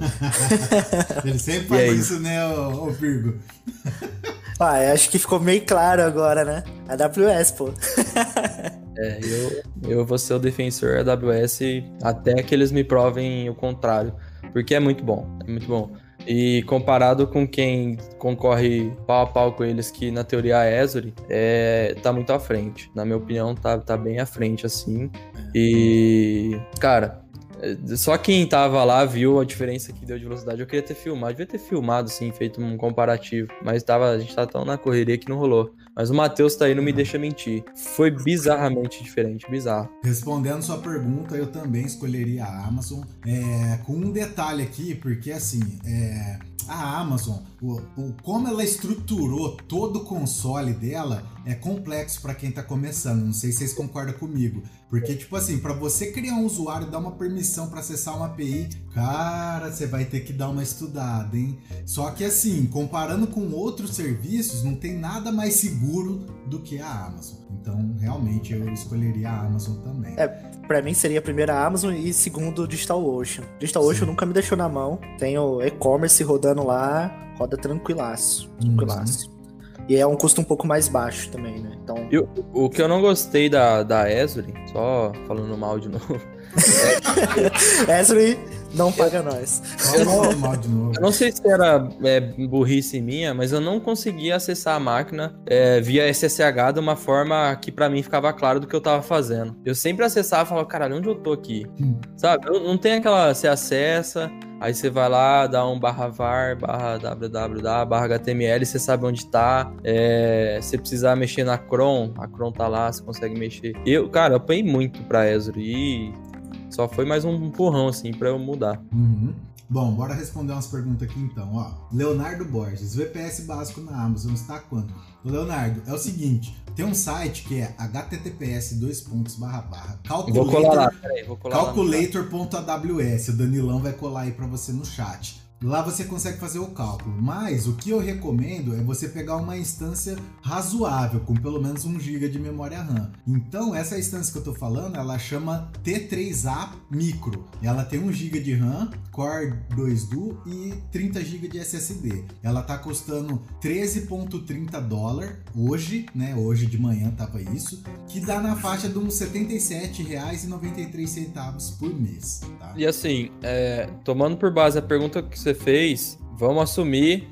ele sempre faz isso, né, ô, ô Virgo? Ah, eu acho que ficou meio claro agora, né? AWS, pô. É, eu, eu vou ser o defensor AWS até que eles me provem o contrário. Porque é muito bom, é muito bom. E comparado com quem concorre pau a pau com eles, que na teoria a Azure, é, tá muito à frente. Na minha opinião, tá, tá bem à frente, assim. E, cara, é, só quem tava lá viu a diferença que deu de velocidade. Eu queria ter filmado, devia ter filmado, assim, feito um comparativo. Mas tava, a gente tá tão na correria que não rolou. Mas o Matheus tá aí, não me deixa mentir. Foi bizarramente diferente, bizarro. Respondendo sua pergunta, eu também escolheria a Amazon. É, com um detalhe aqui, porque assim, é, a Amazon, o, o- como ela estruturou todo o console dela é complexo para quem tá começando. Não sei se vocês concordam comigo. Porque, tipo assim, para você criar um usuário e dar uma permissão para acessar uma API, cara, você vai ter que dar uma estudada, hein? Só que assim, comparando com outros serviços, não tem nada mais seguro do que a Amazon. Então, realmente, eu escolheria a Amazon também. É, Pra mim seria a primeira a Amazon e segundo o DigitalOcean. DigitalOcean nunca me deixou na mão. Tem o e-commerce rodando lá, roda tranquilaço. Tranquilaço. E é um custo um pouco mais baixo também, né? Então, E o, que eu não gostei da, da Azure, só falando mal de novo, Azure não paga nós. Fala mal de novo. eu não sei se era é, burrice minha, mas eu não conseguia acessar a máquina é, via SSH de uma forma que pra mim ficava claro do que eu tava fazendo. Eu sempre acessava e falava, caralho, onde eu tô aqui? Hum. Sabe? Não, não tem aquela. Você acessa, Aí você vai lá, dá um barra var, barra www, barra HTML, você sabe onde tá. É, se precisar mexer na Chrome, a Chrome tá lá, você consegue mexer. Eu, cara, eu apanhei muito pra Ezra e só foi mais um empurrão, assim, pra eu mudar. Uhum. Bom, bora responder umas perguntas aqui então, ó. Leonardo Borges, VPS básico na Amazon está quanto? Leonardo, é o seguinte, tem um site que é https dois pontos barra barra calculator.aws, o Danilão vai colar aí para você no chat. Lá você consegue fazer o cálculo, mas o que eu recomendo é você pegar uma instância razoável, com pelo menos 1 GB de memória RAM. Então, essa instância que eu estou falando, ela chama T3A Micro. Ela tem 1 GB de RAM, Core 2 Duo e 30 GB de SSD. Ela está custando 13.30 dólar hoje, né? Hoje de manhã tava isso, que dá na faixa de uns R$ 77,93 por mês. Tá? E assim, é, tomando por base a pergunta que você fez, vamos assumir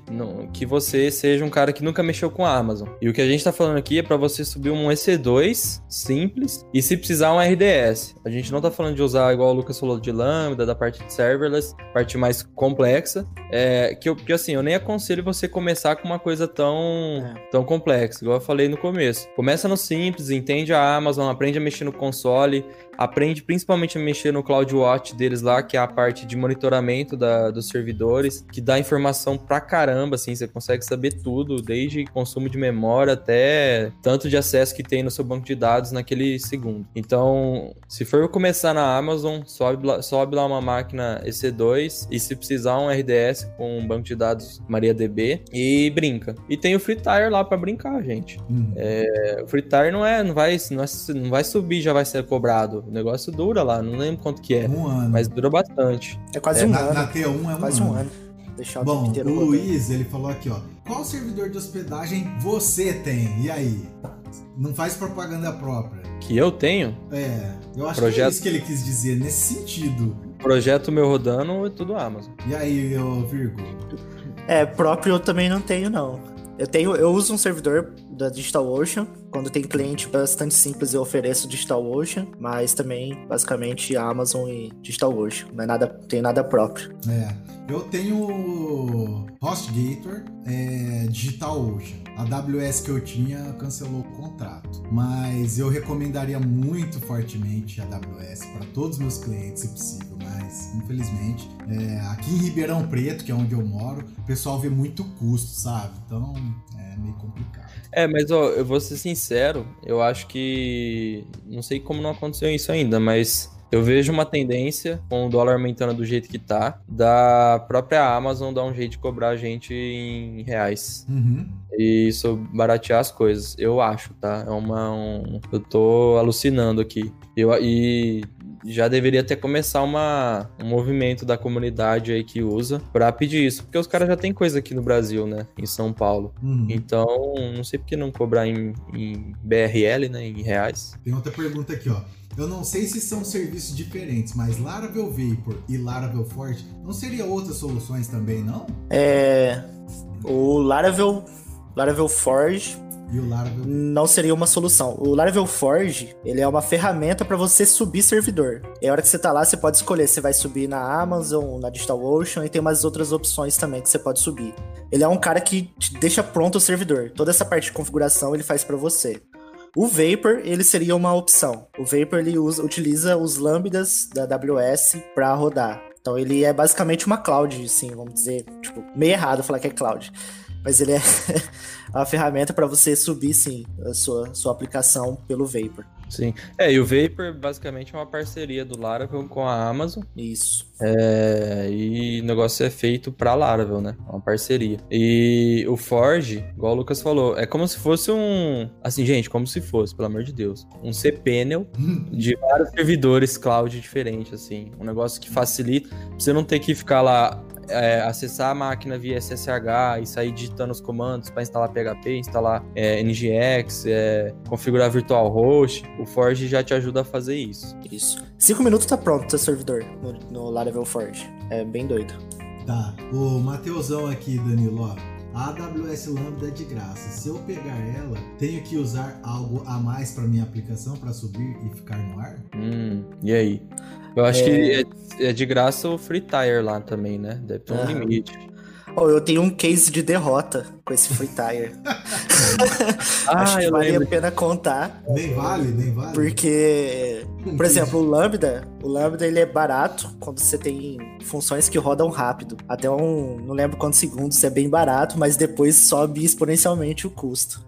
que você seja um cara que nunca mexeu com a Amazon. E o que a gente está falando aqui é para você subir um EC2 simples e se precisar um RDS. A gente não está falando de usar igual o Lucas falou de Lambda, da parte de serverless, parte mais complexa. É, que, eu, que assim, eu nem aconselho você começar com uma coisa tão, é. tão complexa, igual eu falei no começo. Começa no simples, entende a Amazon, aprende a mexer no console, aprende principalmente a mexer no CloudWatch deles lá, que é a parte de monitoramento da, dos servidores, que dá informação pra caramba, assim, você consegue saber tudo, desde consumo de memória até tanto de acesso que tem no seu banco de dados naquele segundo. Então, se for começar na Amazon, sobe lá, sobe lá uma máquina EC2 e se precisar um RDS com um banco de dados MariaDB e brinca. E tem o FreeTire lá para brincar, gente. Hum. É, o FreeTire não é, não vai, não, é, não vai subir, já vai ser cobrado. O negócio dura lá, não lembro quanto que é. Um ano. Mas dura bastante. É quase é, um na, ano. Na T1 é um quase ano. um ano. Deixar o Bom, o Luiz, ele falou aqui, ó. Qual servidor de hospedagem você tem? E aí? Não faz propaganda própria. Que eu tenho? É, eu acho Projeto... que é isso que ele quis dizer, nesse sentido. Projeto meu rodando é tudo Amazon. E aí, eu, Virgo? É, próprio eu também não tenho, não. Eu tenho, eu uso um servidor da DigitalOcean. Quando tem cliente bastante simples, eu ofereço DigitalOcean, mas também basicamente Amazon e DigitalOcean. Não é nada, tem nada próprio. É. Eu tenho HostGator, é, DigitalOcean. A AWS que eu tinha cancelou o contrato, mas eu recomendaria muito fortemente a AWS para todos os meus clientes, se possível. Mas infelizmente, é, aqui em Ribeirão Preto, que é onde eu moro, o pessoal vê muito custo, sabe? Então é meio complicado. É, mas ó, eu vou ser sincero, eu acho que. Não sei como não aconteceu isso ainda, mas eu vejo uma tendência, com o dólar aumentando do jeito que tá, da própria Amazon dar um jeito de cobrar a gente em reais. Uhum. E isso baratear as coisas, eu acho, tá? É uma. Um, eu tô alucinando aqui. Eu, e já deveria ter começar uma, um movimento da comunidade aí que usa para pedir isso, porque os caras já tem coisa aqui no Brasil, né, em São Paulo. Uhum. Então, não sei por que não cobrar em, em BRL, né, em reais. Tem outra pergunta aqui, ó. Eu não sei se são serviços diferentes, mas Laravel Vapor e Laravel Forge não seriam outras soluções também, não? É. O Laravel, Laravel Forge e o Laravel? Não seria uma solução. O Laravel Forge, ele é uma ferramenta para você subir servidor. E a hora que você tá lá, você pode escolher se vai subir na Amazon, na DigitalOcean e tem umas outras opções também que você pode subir. Ele é um cara que deixa pronto o servidor. Toda essa parte de configuração ele faz para você. O Vapor, ele seria uma opção. O Vapor, ele usa, utiliza os lambdas da AWS para rodar. Então ele é basicamente uma cloud, sim, vamos dizer, tipo, meio errado falar que é cloud. Mas ele é a ferramenta para você subir, sim, a sua, sua aplicação pelo Vapor. Sim. É, e o Vapor basicamente é uma parceria do Laravel com a Amazon. Isso. É, e o negócio é feito para Laravel, né? É uma parceria. E o Forge, igual o Lucas falou, é como se fosse um. Assim, gente, como se fosse, pelo amor de Deus. Um cPanel de vários servidores cloud diferentes, assim. Um negócio que facilita. Você não ter que ficar lá é, acessar a máquina via SSH e sair digitando os comandos para instalar PHP, instalar é, NGX, é, configurar virtual host, o Forge já te ajuda a fazer isso. Isso. Cinco minutos tá pronto o seu servidor no, no Laravel Forge. É bem doido. Tá. O Mateusão aqui, Danilo, ó. A AWS Lambda é de graça. Se eu pegar ela, tenho que usar algo a mais para minha aplicação para subir e ficar no ar? Hum, e aí? Eu acho é... que é, é, de graça o Free Tire lá também, né? Deve ter um ah. limite. Oh, eu tenho um case de derrota com esse Free Tire. ah, Acho que vale lembro. a pena contar. Nem vale, nem vale. Porque, por exemplo, o Lambda, o Lambda ele é barato quando você tem funções que rodam rápido. Até um, não lembro quantos segundos, é bem barato, mas depois sobe exponencialmente o custo.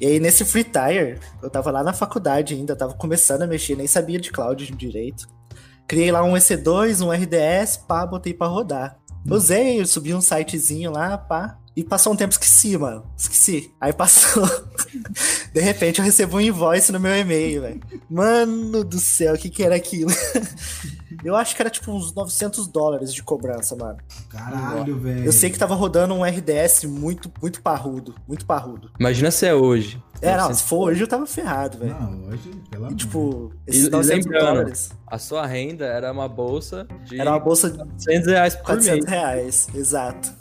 E aí, nesse Free Tire, eu tava lá na faculdade ainda, tava começando a mexer, nem sabia de cloud direito. Criei lá um EC2, um RDS, pá, botei pra rodar. Usei, eu subi um sitezinho lá, pá. E passou um tempo, esqueci, mano. Esqueci. Aí passou. De repente eu recebo um invoice no meu e-mail, velho. Mano do céu, o que que era aquilo? Eu acho que era tipo uns 900 dólares de cobrança, mano. Caralho, velho. Eu sei que tava rodando um RDS muito, muito parrudo. Muito parrudo. Imagina se é hoje. É, não, se for hoje eu tava ferrado, velho. Não, hoje, pelo amor. Tipo, esses e, 900 dólares. A sua renda era uma bolsa de. Era uma bolsa de 400 reais por 400 mês. reais, exato.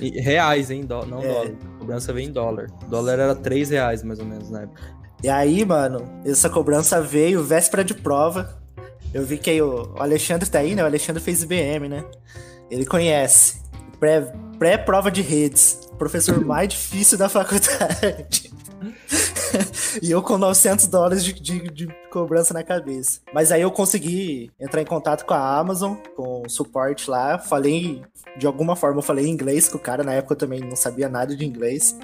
E, reais, hein? Não é. dólar. A cobrança vem em dólar. O dólar era 3 reais mais ou menos na época. E aí, mano, essa cobrança veio véspera de prova. Eu vi que o Alexandre tá aí, né? O Alexandre fez IBM, né? Ele conhece. Pré-prova de redes. Professor mais difícil da faculdade. e eu com 900 dólares de, de, de, cobrança na cabeça. Mas aí eu consegui entrar em contato com a Amazon, com o suporte lá. Falei, de alguma forma, eu falei inglês com o cara. Na época eu também não sabia nada de inglês.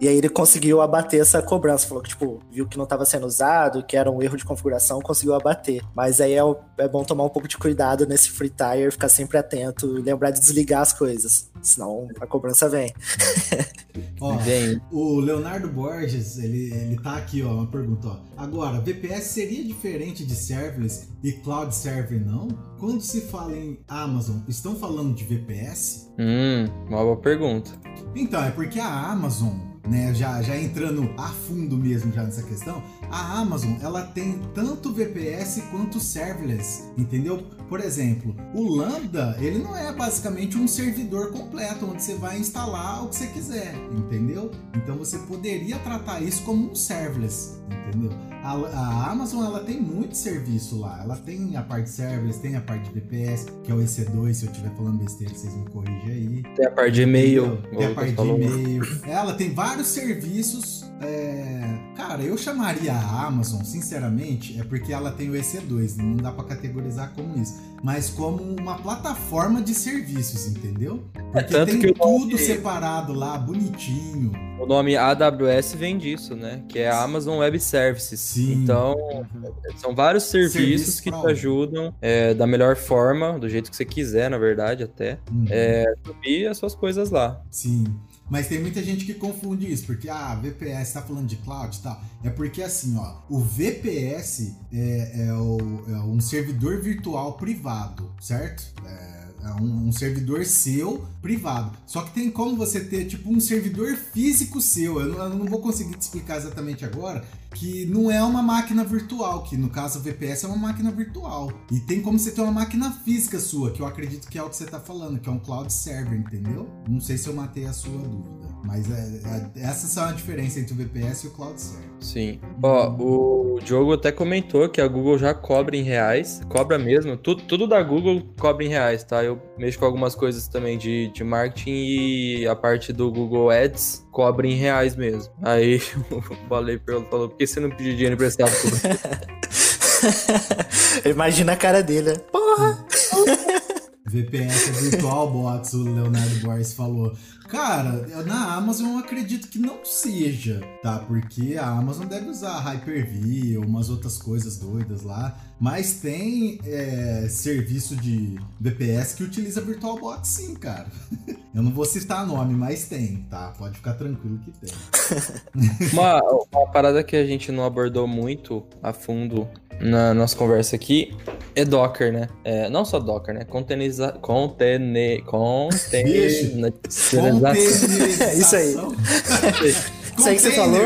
E aí ele conseguiu abater essa cobrança. Falou que, tipo, viu que não estava sendo usado, que era um erro de configuração, conseguiu abater. Mas aí é, é bom tomar um pouco de cuidado nesse free tire, ficar sempre atento e lembrar de desligar as coisas. Senão a cobrança vem. ó, vem. O Leonardo Borges, ele, ele tá aqui, ó, uma pergunta, ó. Agora, VPS seria diferente de serverless e cloud server não? Quando se fala em Amazon, estão falando de VPS? Hum, uma boa pergunta. Então, é porque a Amazon né, já, já entrando a fundo mesmo já nessa questão, a Amazon ela tem tanto VPS quanto serverless, entendeu? Por exemplo, o Lambda ele não é basicamente um servidor completo onde você vai instalar o que você quiser, entendeu? Então você poderia tratar isso como um serverless, entendeu? A, a, Amazon ela tem muito serviço lá. Ela tem a parte de serverless, tem a parte de VPS, que é o EC2. Se eu estiver falando besteira, vocês me corrigem aí. Tem a parte de e-mail. Tem a parte de e-mail. Ela tem vários serviços. É... Cara, eu chamaria a Amazon, sinceramente, é porque ela tem o EC2. Não dá para categorizar como isso. Mas como uma plataforma de serviços, entendeu? É porque é, tem tudo nome... separado lá, bonitinho. O nome AWS vem disso, né? Que é Amazon Web Services. Sim. Então, uhum. são vários serviços Serviço que te ajudam é, da melhor forma, do jeito que você quiser, na verdade, até, uhum. é, subir as suas coisas lá. Sim. Mas tem muita gente que confunde isso, porque, ah, VPS, tá falando de cloud e tal. É porque, assim, ó, o VPS é, é, o, é um servidor virtual privado, certo? É é um, um, servidor seu privado. Só que tem como você ter tipo um servidor físico seu. Eu não, eu não, vou conseguir te explicar exatamente agora. Que não é uma máquina virtual, que no caso o VPS é uma máquina virtual. E tem como você ter uma máquina física sua, que eu acredito que é o que você está falando, que é um cloud server, entendeu? Não sei se eu matei a sua dúvida. Mas é, é, essa são a diferença entre o VPS e o Cloud Server. Sim. Ó, o Diogo até comentou que a Google já cobra em reais, cobra mesmo. Tudo, tudo da Google cobra em reais, tá? Eu mexo com algumas coisas também de, de marketing e a parte do Google Ads cobra em reais mesmo. Aí o ele, falou, que você não pediu dinheiro emprestado? Imagina a cara dele. Né? Porra! VPS Virtual Box, o Leonardo Borges falou. Cara, na Amazon eu acredito que não seja, tá? Porque a Amazon deve usar Hyper-V ou umas outras coisas doidas lá. Mas tem é, serviço de VPS que utiliza VirtualBox sim, cara. Eu não vou citar nome, mas tem, tá? Pode ficar tranquilo que tem. uma, uma parada que a gente não abordou muito a fundo na nossa conversa aqui é Docker, né? É, não só Docker, né? Containeriza... Contene... Containerização. Isso aí. isso aí que você falou?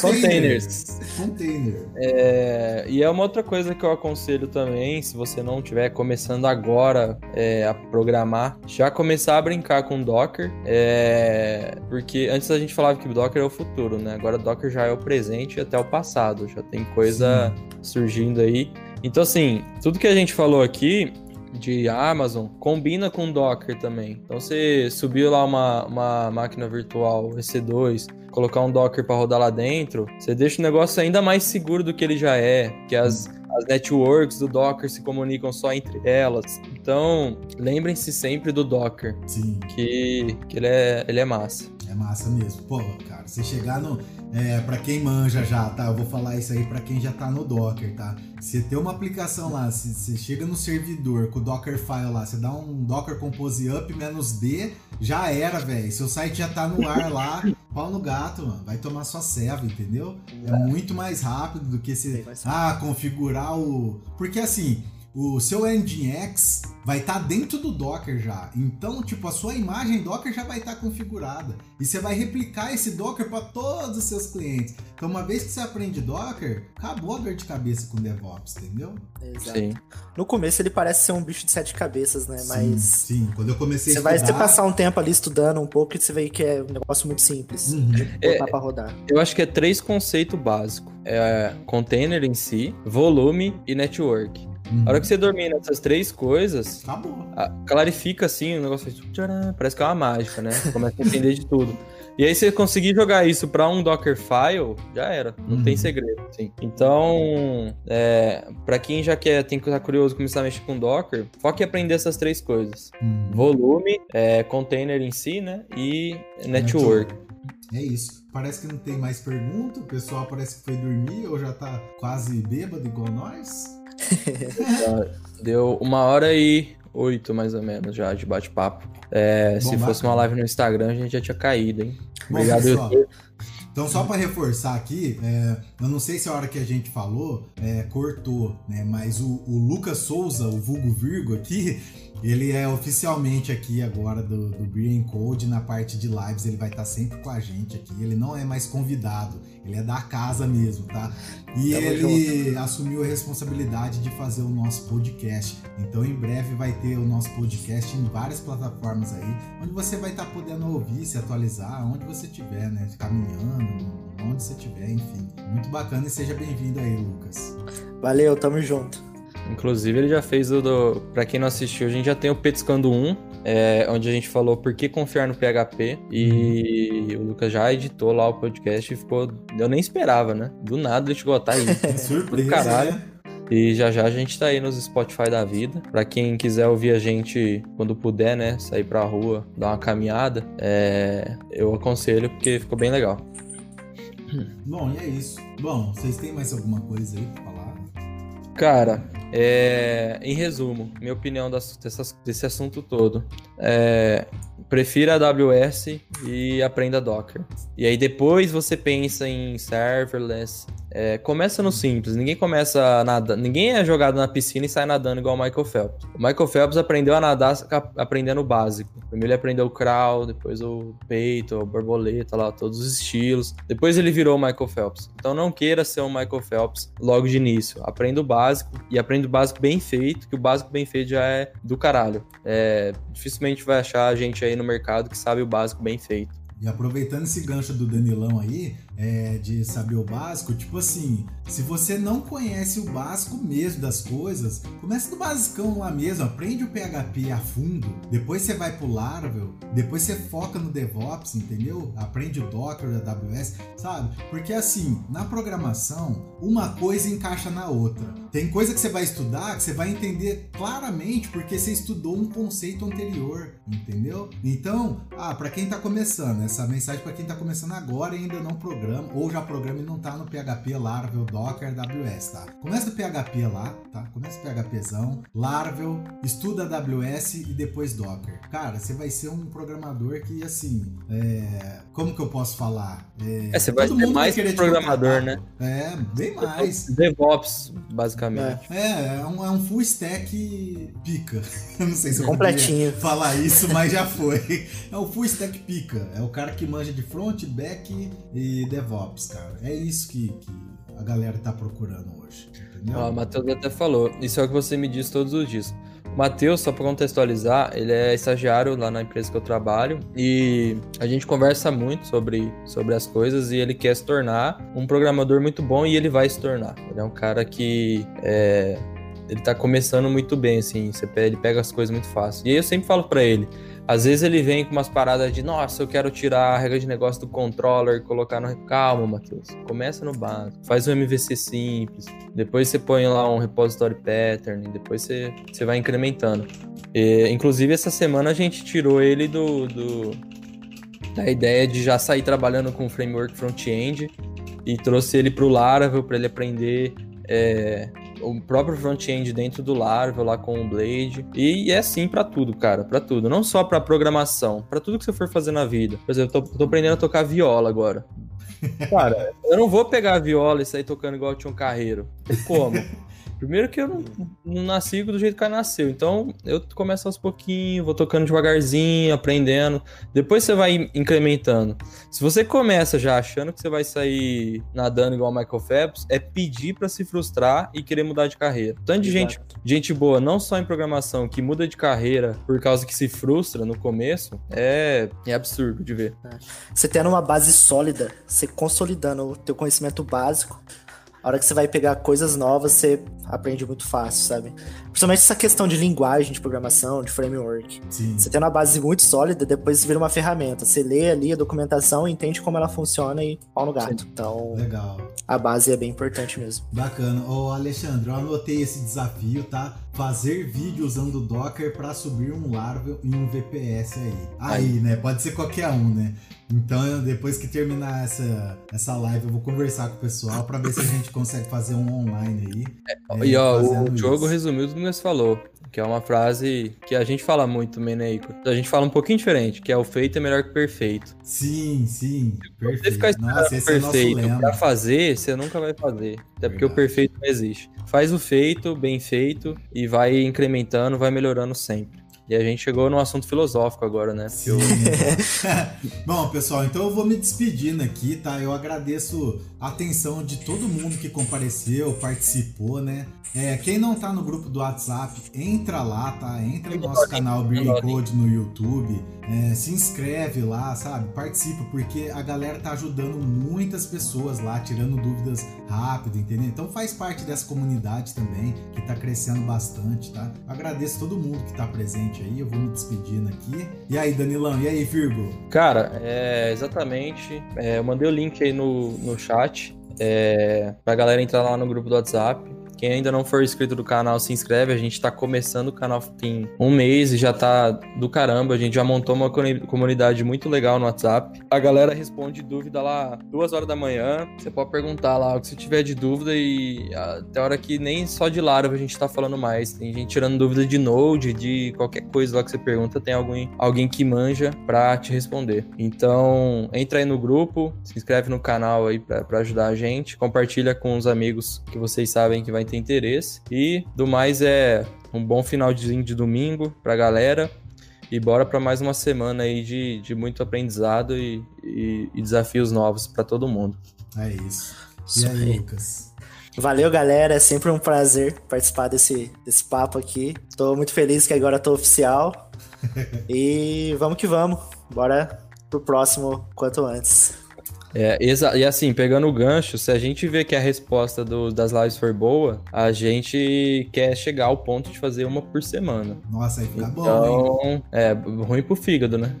Containers. Container. É, e é uma outra coisa que eu aconselho também, se você não estiver começando agora é, a programar, já começar a brincar com Docker, é, porque antes a gente falava que Docker é o futuro, né? Agora Docker já é o presente e até o passado, já tem coisa Sim. surgindo aí. Então, assim, tudo que a gente falou aqui de Amazon combina com Docker também. Então, você subiu lá uma, uma máquina virtual EC2, colocar um Docker para rodar lá dentro, você deixa o negócio ainda mais seguro do que ele já é, que as, as networks do Docker se comunicam só entre elas. Então, lembrem-se sempre do Docker. Sim. Que, que ele, é, ele é massa. É massa mesmo. Pô, cara, você chegar no. É, para quem manja já, tá? Eu vou falar isso aí para quem já tá no Docker, tá? Você tem uma aplicação lá, você chega no servidor com o Dockerfile lá, você dá um Docker Compose Up menos D, já era, velho. Seu site já tá no ar lá, pau no gato, mano. Vai tomar sua serva, entendeu? É muito mais rápido do que você. Ah, configurar o. Porque assim o seu Nginx vai estar tá dentro do Docker já. Então, tipo, a sua imagem Docker já vai estar tá configurada. E você vai replicar esse Docker para todos os seus clientes. Então, uma vez que você aprende Docker, acabou a dor de cabeça com DevOps, entendeu? Exato. Sim. No começo ele parece ser um bicho de sete cabeças, né? Mas. Sim, quando eu comecei a estudar... Você vai passar um tempo ali estudando um pouco e você vê que é um negócio muito simples. Uhum. É, pra rodar. Eu acho que é três conceitos básicos: é container em si, volume e network. Uhum. A hora que você dormir nessas três coisas, Acabou. clarifica assim, o negócio faz, parece que é uma mágica, né? Você começa a entender de tudo. E aí, você conseguir jogar isso para um Dockerfile, já era. Não uhum. tem segredo, assim. Então, é, para quem já quer, tem que estar curioso começar a mexer com Docker, foque em aprender essas três coisas: uhum. volume, é, container em si, né? E network. É isso. Parece que não tem mais pergunta. O pessoal parece que foi dormir ou já tá quase bêbado igual nós. Deu uma hora e oito, mais ou menos, já de bate-papo. É, se fosse uma live no Instagram, a gente já tinha caído, hein? Obrigado, pessoal. Então, só para reforçar aqui, é, eu não sei se a hora que a gente falou é, cortou, né? Mas o, o Lucas Souza, o vulgo Virgo aqui, ele é oficialmente aqui agora do, do Beer Code na parte de lives. Ele vai estar sempre com a gente aqui. Ele não é mais convidado, ele é da casa mesmo, tá? E Tamo ele junto. assumiu a responsabilidade de fazer o nosso podcast. Então, em breve vai ter o nosso podcast em várias plataformas aí, onde você vai estar podendo ouvir, se atualizar, onde você estiver, né? Caminhando, onde você estiver, enfim. Muito bacana e seja bem-vindo aí, Lucas. Valeu, tamo junto. Inclusive, ele já fez o do. Pra quem não assistiu, a gente já tem o Petiscando 1, é, onde a gente falou por que confiar no PHP. E o Lucas já editou lá o podcast e ficou. Eu nem esperava, né? Do nada ele chegou a estar tá aí. Surpresa. Caralho. Né? E já já a gente tá aí nos Spotify da vida. Pra quem quiser ouvir a gente quando puder, né? Sair pra rua, dar uma caminhada. É, eu aconselho porque ficou bem legal. Bom, e é isso. Bom, vocês têm mais alguma coisa aí pra falar? Cara, é, em resumo, minha opinião desse assunto todo. É, prefira a AWS e aprenda Docker. E aí depois você pensa em serverless, é, começa no simples, ninguém começa nada, ninguém é jogado na piscina e sai nadando igual o Michael Phelps. O Michael Phelps aprendeu a nadar aprendendo o básico. Primeiro ele aprendeu o crawl, depois o peito, a borboleta, lá, todos os estilos. Depois ele virou o Michael Phelps. Então não queira ser um Michael Phelps logo de início. Aprenda o básico e aprenda o básico bem feito, que o básico bem feito já é do caralho. É, dificilmente vai achar gente aí no mercado que sabe o básico bem feito. E aproveitando esse gancho do Danilão aí, é, de saber o básico, tipo assim, se você não conhece o básico mesmo das coisas, começa do basicão lá mesmo, aprende o PHP a fundo, depois você vai pro Laravel, depois você foca no DevOps, entendeu? Aprende o Docker da AWS, sabe? Porque assim, na programação, uma coisa encaixa na outra. Tem coisa que você vai estudar que você vai entender claramente porque você estudou um conceito anterior, entendeu? Então, ah, para quem tá começando, essa mensagem para quem tá começando agora e ainda não programa programa, ou já programa e não tá no PHP, Laravel, Docker, AWS, tá? Começa o PHP lá, tá? Começa o PHPzão, Laravel, estuda AWS e depois Docker. Cara, você vai ser um programador que, assim, é... como que eu posso falar? É, é você vai ser mais vai programador, né? É, bem mais. DevOps, basicamente. É, é, é um, é um full stack pica. Eu não sei se eu Completinho. falar isso, mas já foi. É o full stack pica. É o cara que manja de front, back e DevOps, cara. É isso que, que a galera tá procurando hoje. Entendeu? Ah, o Matheus até falou. Isso é o que você me diz todos os dias. Matheus, só para contextualizar, ele é estagiário lá na empresa que eu trabalho e a gente conversa muito sobre, sobre as coisas e ele quer se tornar um programador muito bom e ele vai se tornar. Ele é um cara que é, ele tá começando muito bem, assim, ele pega as coisas muito fácil. E aí eu sempre falo para ele, às vezes ele vem com umas paradas de, nossa, eu quero tirar a regra de negócio do controller e colocar no. Calma, Matheus. Começa no básico. Faz um MVC simples. Depois você põe lá um repository pattern. Depois você, você vai incrementando. E, inclusive, essa semana a gente tirou ele do, do da ideia de já sair trabalhando com framework front-end e trouxe ele para o Laravel para ele aprender é, o próprio front-end dentro do Laravel lá com o Blade. E é assim para tudo, cara, para tudo, não só para programação, para tudo que você for fazer na vida. Por exemplo, eu tô, tô aprendendo a tocar viola agora. Cara, eu não vou pegar a viola e sair tocando igual tinha um carreiro. Como? Primeiro que eu não, não nasci do jeito que ela nasceu. Então eu começo aos pouquinhos, vou tocando devagarzinho, aprendendo. Depois você vai incrementando. Se você começa já achando que você vai sair nadando igual o Michael Phelps, é pedir para se frustrar e querer mudar de carreira. Tanto de gente, gente boa, não só em programação, que muda de carreira por causa que se frustra no começo, é, é absurdo de ver. Você tendo uma base sólida, você consolidando o teu conhecimento básico, a hora que você vai pegar coisas novas, você aprende muito fácil, sabe? Principalmente essa questão de linguagem de programação, de framework. Sim. Você tem uma base muito sólida, depois vira uma ferramenta. Você lê ali a documentação, entende como ela funciona e pau no gato. Sim. Então, Legal. a base é bem importante mesmo. Bacana. Ô, Alexandre, eu anotei esse desafio, tá? Fazer vídeo usando Docker para subir um Laravel e um VPS aí. Aí, né? Pode ser qualquer um, né? Então, depois que terminar essa, essa live, eu vou conversar com o pessoal para ver se a gente consegue fazer um online aí. É, e ó, o jogo resumiu tudo que você falou. Que é uma frase que a gente fala muito também, né, Ico? A gente fala um pouquinho diferente, que é o feito é melhor que o perfeito. Sim, sim. Perfeito. você ficar esperando Nossa, o é perfeito é pra fazer, você nunca vai fazer. Até Verdade. porque o perfeito não existe. Faz o feito, bem feito, e vai incrementando, vai melhorando sempre. E a gente chegou num assunto filosófico agora, né? Eu... Bom, pessoal, então eu vou me despedindo aqui, tá? Eu agradeço atenção de todo mundo que compareceu, participou, né? É, quem não tá no grupo do WhatsApp, entra lá, tá? Entra no nosso canal Beer Code no YouTube, é, se inscreve lá, sabe? Participa, porque a galera tá ajudando muitas pessoas lá, tirando dúvidas rápido, entendeu? Então faz parte dessa comunidade também, que tá crescendo bastante, tá? agradeço todo mundo que tá presente aí, eu vou me despedindo aqui. E aí, Danilão, e aí, Virgo? Cara, é, exatamente. É, eu mandei o link aí no, no chat é, pra galera entrar lá no grupo do WhatsApp. Quem ainda não for inscrito do canal, se inscreve. A gente tá começando o canal tem um mês e já tá do caramba. A gente já montou uma comunidade muito legal no WhatsApp. A galera responde dúvida lá duas horas da manhã. Você pode perguntar lá o que você tiver de dúvida e até hora que nem só de Laravel a gente tá falando mais. Tem gente tirando dúvida de Node, de qualquer coisa lá que você pergunta, tem alguém, alguém que manja pra te responder. Então, entra aí no grupo, se inscreve no canal aí pra, pra ajudar a gente, compartilha com os amigos que vocês sabem que vai ter interesse. E do mais é um bom finalzinho de domingo pra galera. E bora para mais uma semana aí de, de muito aprendizado e, e, e desafios novos para todo mundo. É isso. E aí, Lucas? Valeu, galera. É sempre um prazer participar desse, desse papo aqui. Tô muito feliz que agora tô oficial. e vamos que vamos. Bora pro próximo quanto antes. É, e assim, pegando o gancho, se a gente vê que a resposta do, das lives for boa, a gente quer chegar ao ponto de fazer uma por semana. Nossa, aí fica então, bom. Então, é ruim pro fígado, né?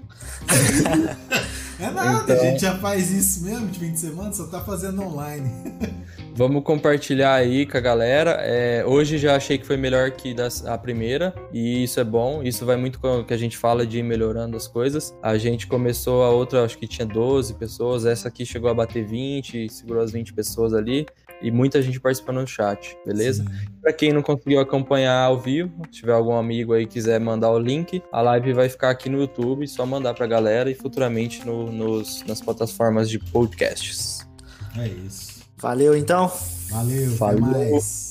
É nada, então... a gente já faz isso mesmo de fim de semana, só tá fazendo online. Vamos compartilhar aí com a galera. É, hoje já achei que foi melhor que das, a primeira, e isso é bom. Isso vai muito com o que a gente fala de ir melhorando as coisas. A gente começou a outra, acho que tinha 12 pessoas, essa aqui chegou a bater 20, segurou as 20 pessoas ali e muita gente participando no chat, beleza? Para quem não conseguiu acompanhar ao vivo, se tiver algum amigo aí que quiser mandar o link, a live vai ficar aqui no YouTube, só mandar pra galera e futuramente no, nos, nas plataformas de podcasts. É isso. Valeu então. Valeu, Falou. até mais.